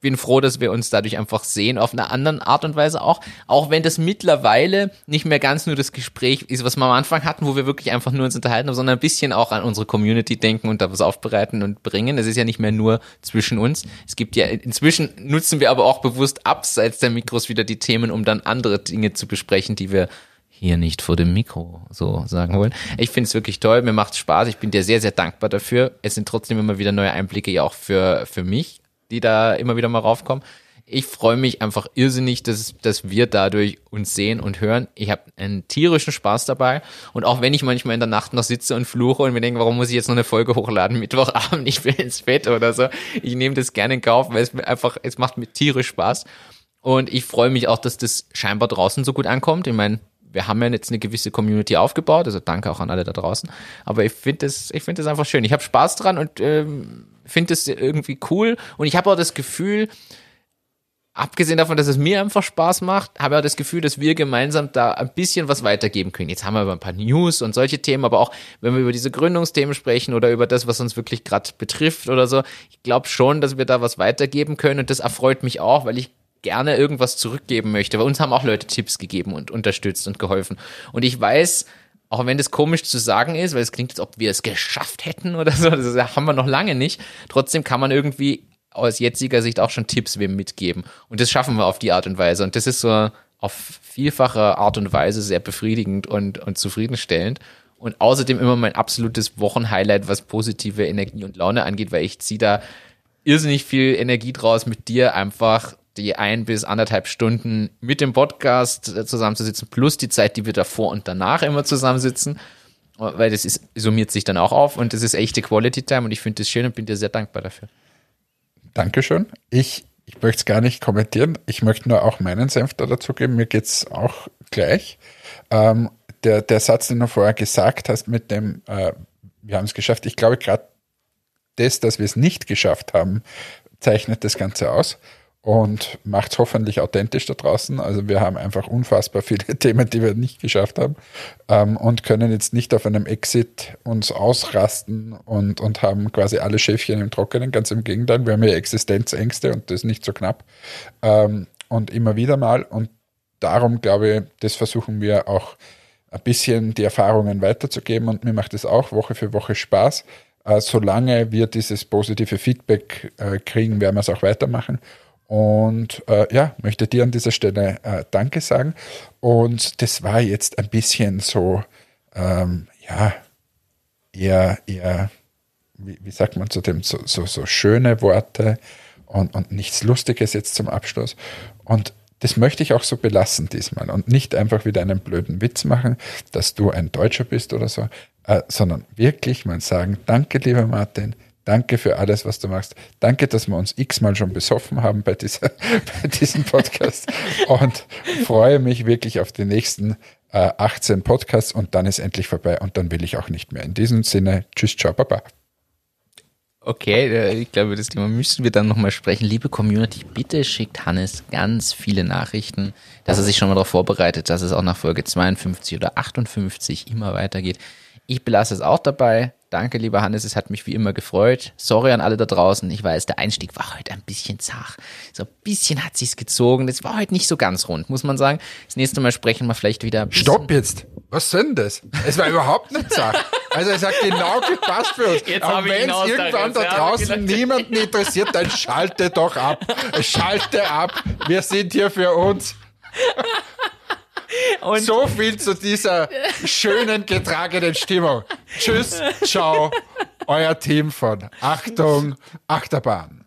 bin froh, dass wir uns dadurch einfach sehen, auf eine andere Art und Weise auch. Auch wenn das mittlerweile nicht mehr ganz nur das Gespräch ist, was wir am Anfang hatten, wo wir wirklich einfach nur uns unterhalten haben, sondern ein bisschen auch an unsere Community denken und da was aufbereiten und bringen. Es ist ja nicht mehr nur zwischen uns. Es gibt ja, inzwischen nutzen wir aber auch bewusst abseits der Mikros wieder die Themen, um dann andere Dinge zu besprechen, die wir hier nicht vor dem Mikro so sagen wollen. Ich finde es wirklich toll, mir macht Spaß, ich bin dir sehr, sehr dankbar dafür. Es sind trotzdem immer wieder neue Einblicke, ja auch für, für mich, die da immer wieder mal raufkommen. Ich freue mich einfach irrsinnig, dass, dass wir dadurch uns sehen und hören. Ich habe einen tierischen Spaß dabei. Und auch wenn ich manchmal in der Nacht noch sitze und fluche und mir denke, warum muss ich jetzt noch eine Folge hochladen, Mittwochabend, ich will ins Bett oder so. Ich nehme das gerne in Kauf, weil es mir einfach, es macht mir tierisch Spaß. Und ich freue mich auch, dass das scheinbar draußen so gut ankommt. Ich meine, wir haben ja jetzt eine gewisse Community aufgebaut, also danke auch an alle da draußen. Aber ich finde das, ich finde das einfach schön. Ich habe Spaß dran und ähm, finde es irgendwie cool. Und ich habe auch das Gefühl, abgesehen davon, dass es mir einfach Spaß macht, habe ich auch das Gefühl, dass wir gemeinsam da ein bisschen was weitergeben können. Jetzt haben wir über ein paar News und solche Themen, aber auch wenn wir über diese Gründungsthemen sprechen oder über das, was uns wirklich gerade betrifft oder so, ich glaube schon, dass wir da was weitergeben können und das erfreut mich auch, weil ich gerne irgendwas zurückgeben möchte. Bei uns haben auch Leute Tipps gegeben und unterstützt und geholfen. Und ich weiß, auch wenn das komisch zu sagen ist, weil es klingt, als ob wir es geschafft hätten oder so, das haben wir noch lange nicht. Trotzdem kann man irgendwie aus jetziger Sicht auch schon Tipps wem mitgeben. Und das schaffen wir auf die Art und Weise. Und das ist so auf vielfache Art und Weise sehr befriedigend und, und zufriedenstellend. Und außerdem immer mein absolutes Wochenhighlight, was positive Energie und Laune angeht, weil ich ziehe da irrsinnig viel Energie draus, mit dir einfach die ein bis anderthalb Stunden mit dem Podcast äh, zusammenzusitzen, plus die Zeit, die wir davor und danach immer zusammensitzen, weil das ist, summiert sich dann auch auf und das ist echte Quality Time und ich finde das schön und bin dir sehr dankbar dafür. Dankeschön. Ich, ich möchte es gar nicht kommentieren. Ich möchte nur auch meinen Senf da dazu geben. Mir geht's auch gleich. Ähm, der, der Satz, den du vorher gesagt hast mit dem, äh, wir haben es geschafft. Ich glaube, gerade das, dass wir es nicht geschafft haben, zeichnet das Ganze aus und macht es hoffentlich authentisch da draußen. Also wir haben einfach unfassbar viele Themen, die wir nicht geschafft haben ähm, und können jetzt nicht auf einem Exit uns ausrasten und, und haben quasi alle Schäfchen im Trockenen. Ganz im Gegenteil, wir haben ja Existenzängste und das nicht so knapp. Ähm, und immer wieder mal. Und darum glaube ich, das versuchen wir auch ein bisschen die Erfahrungen weiterzugeben und mir macht es auch Woche für Woche Spaß. Äh, solange wir dieses positive Feedback äh, kriegen, werden wir es auch weitermachen. Und äh, ja, möchte dir an dieser Stelle äh, Danke sagen. Und das war jetzt ein bisschen so, ähm, ja, eher, eher, wie, wie sagt man zu dem, so, so, so schöne Worte und, und nichts Lustiges jetzt zum Abschluss. Und das möchte ich auch so belassen diesmal und nicht einfach wieder einen blöden Witz machen, dass du ein Deutscher bist oder so, äh, sondern wirklich mal sagen, danke lieber Martin, Danke für alles, was du machst. Danke, dass wir uns x-mal schon besoffen haben bei, dieser, bei diesem Podcast. Und freue mich wirklich auf die nächsten äh, 18 Podcasts und dann ist endlich vorbei und dann will ich auch nicht mehr. In diesem Sinne, tschüss, ciao, baba. Okay, äh, ich glaube, das Thema müssen wir dann nochmal sprechen. Liebe Community, bitte schickt Hannes ganz viele Nachrichten, dass er sich schon mal darauf vorbereitet, dass es auch nach Folge 52 oder 58 immer weitergeht. Ich belasse es auch dabei. Danke, lieber Hannes, es hat mich wie immer gefreut. Sorry an alle da draußen. Ich weiß, der Einstieg war heute ein bisschen zart. So ein bisschen hat sich's gezogen. Das war heute nicht so ganz rund, muss man sagen. Das nächste Mal sprechen wir vielleicht wieder. ein bisschen- Stopp jetzt! Was soll denn das? Es war überhaupt nicht Sache. Also es hat genau gepasst für uns. Jetzt wenn es irgendwann da draußen niemanden interessiert, dann schalte doch ab. Schalte ab. Wir sind hier für uns. Und So viel zu dieser schönen, getragenen Stimmung. Tschüss, ciao, euer Team von Achtung, Achterbahn.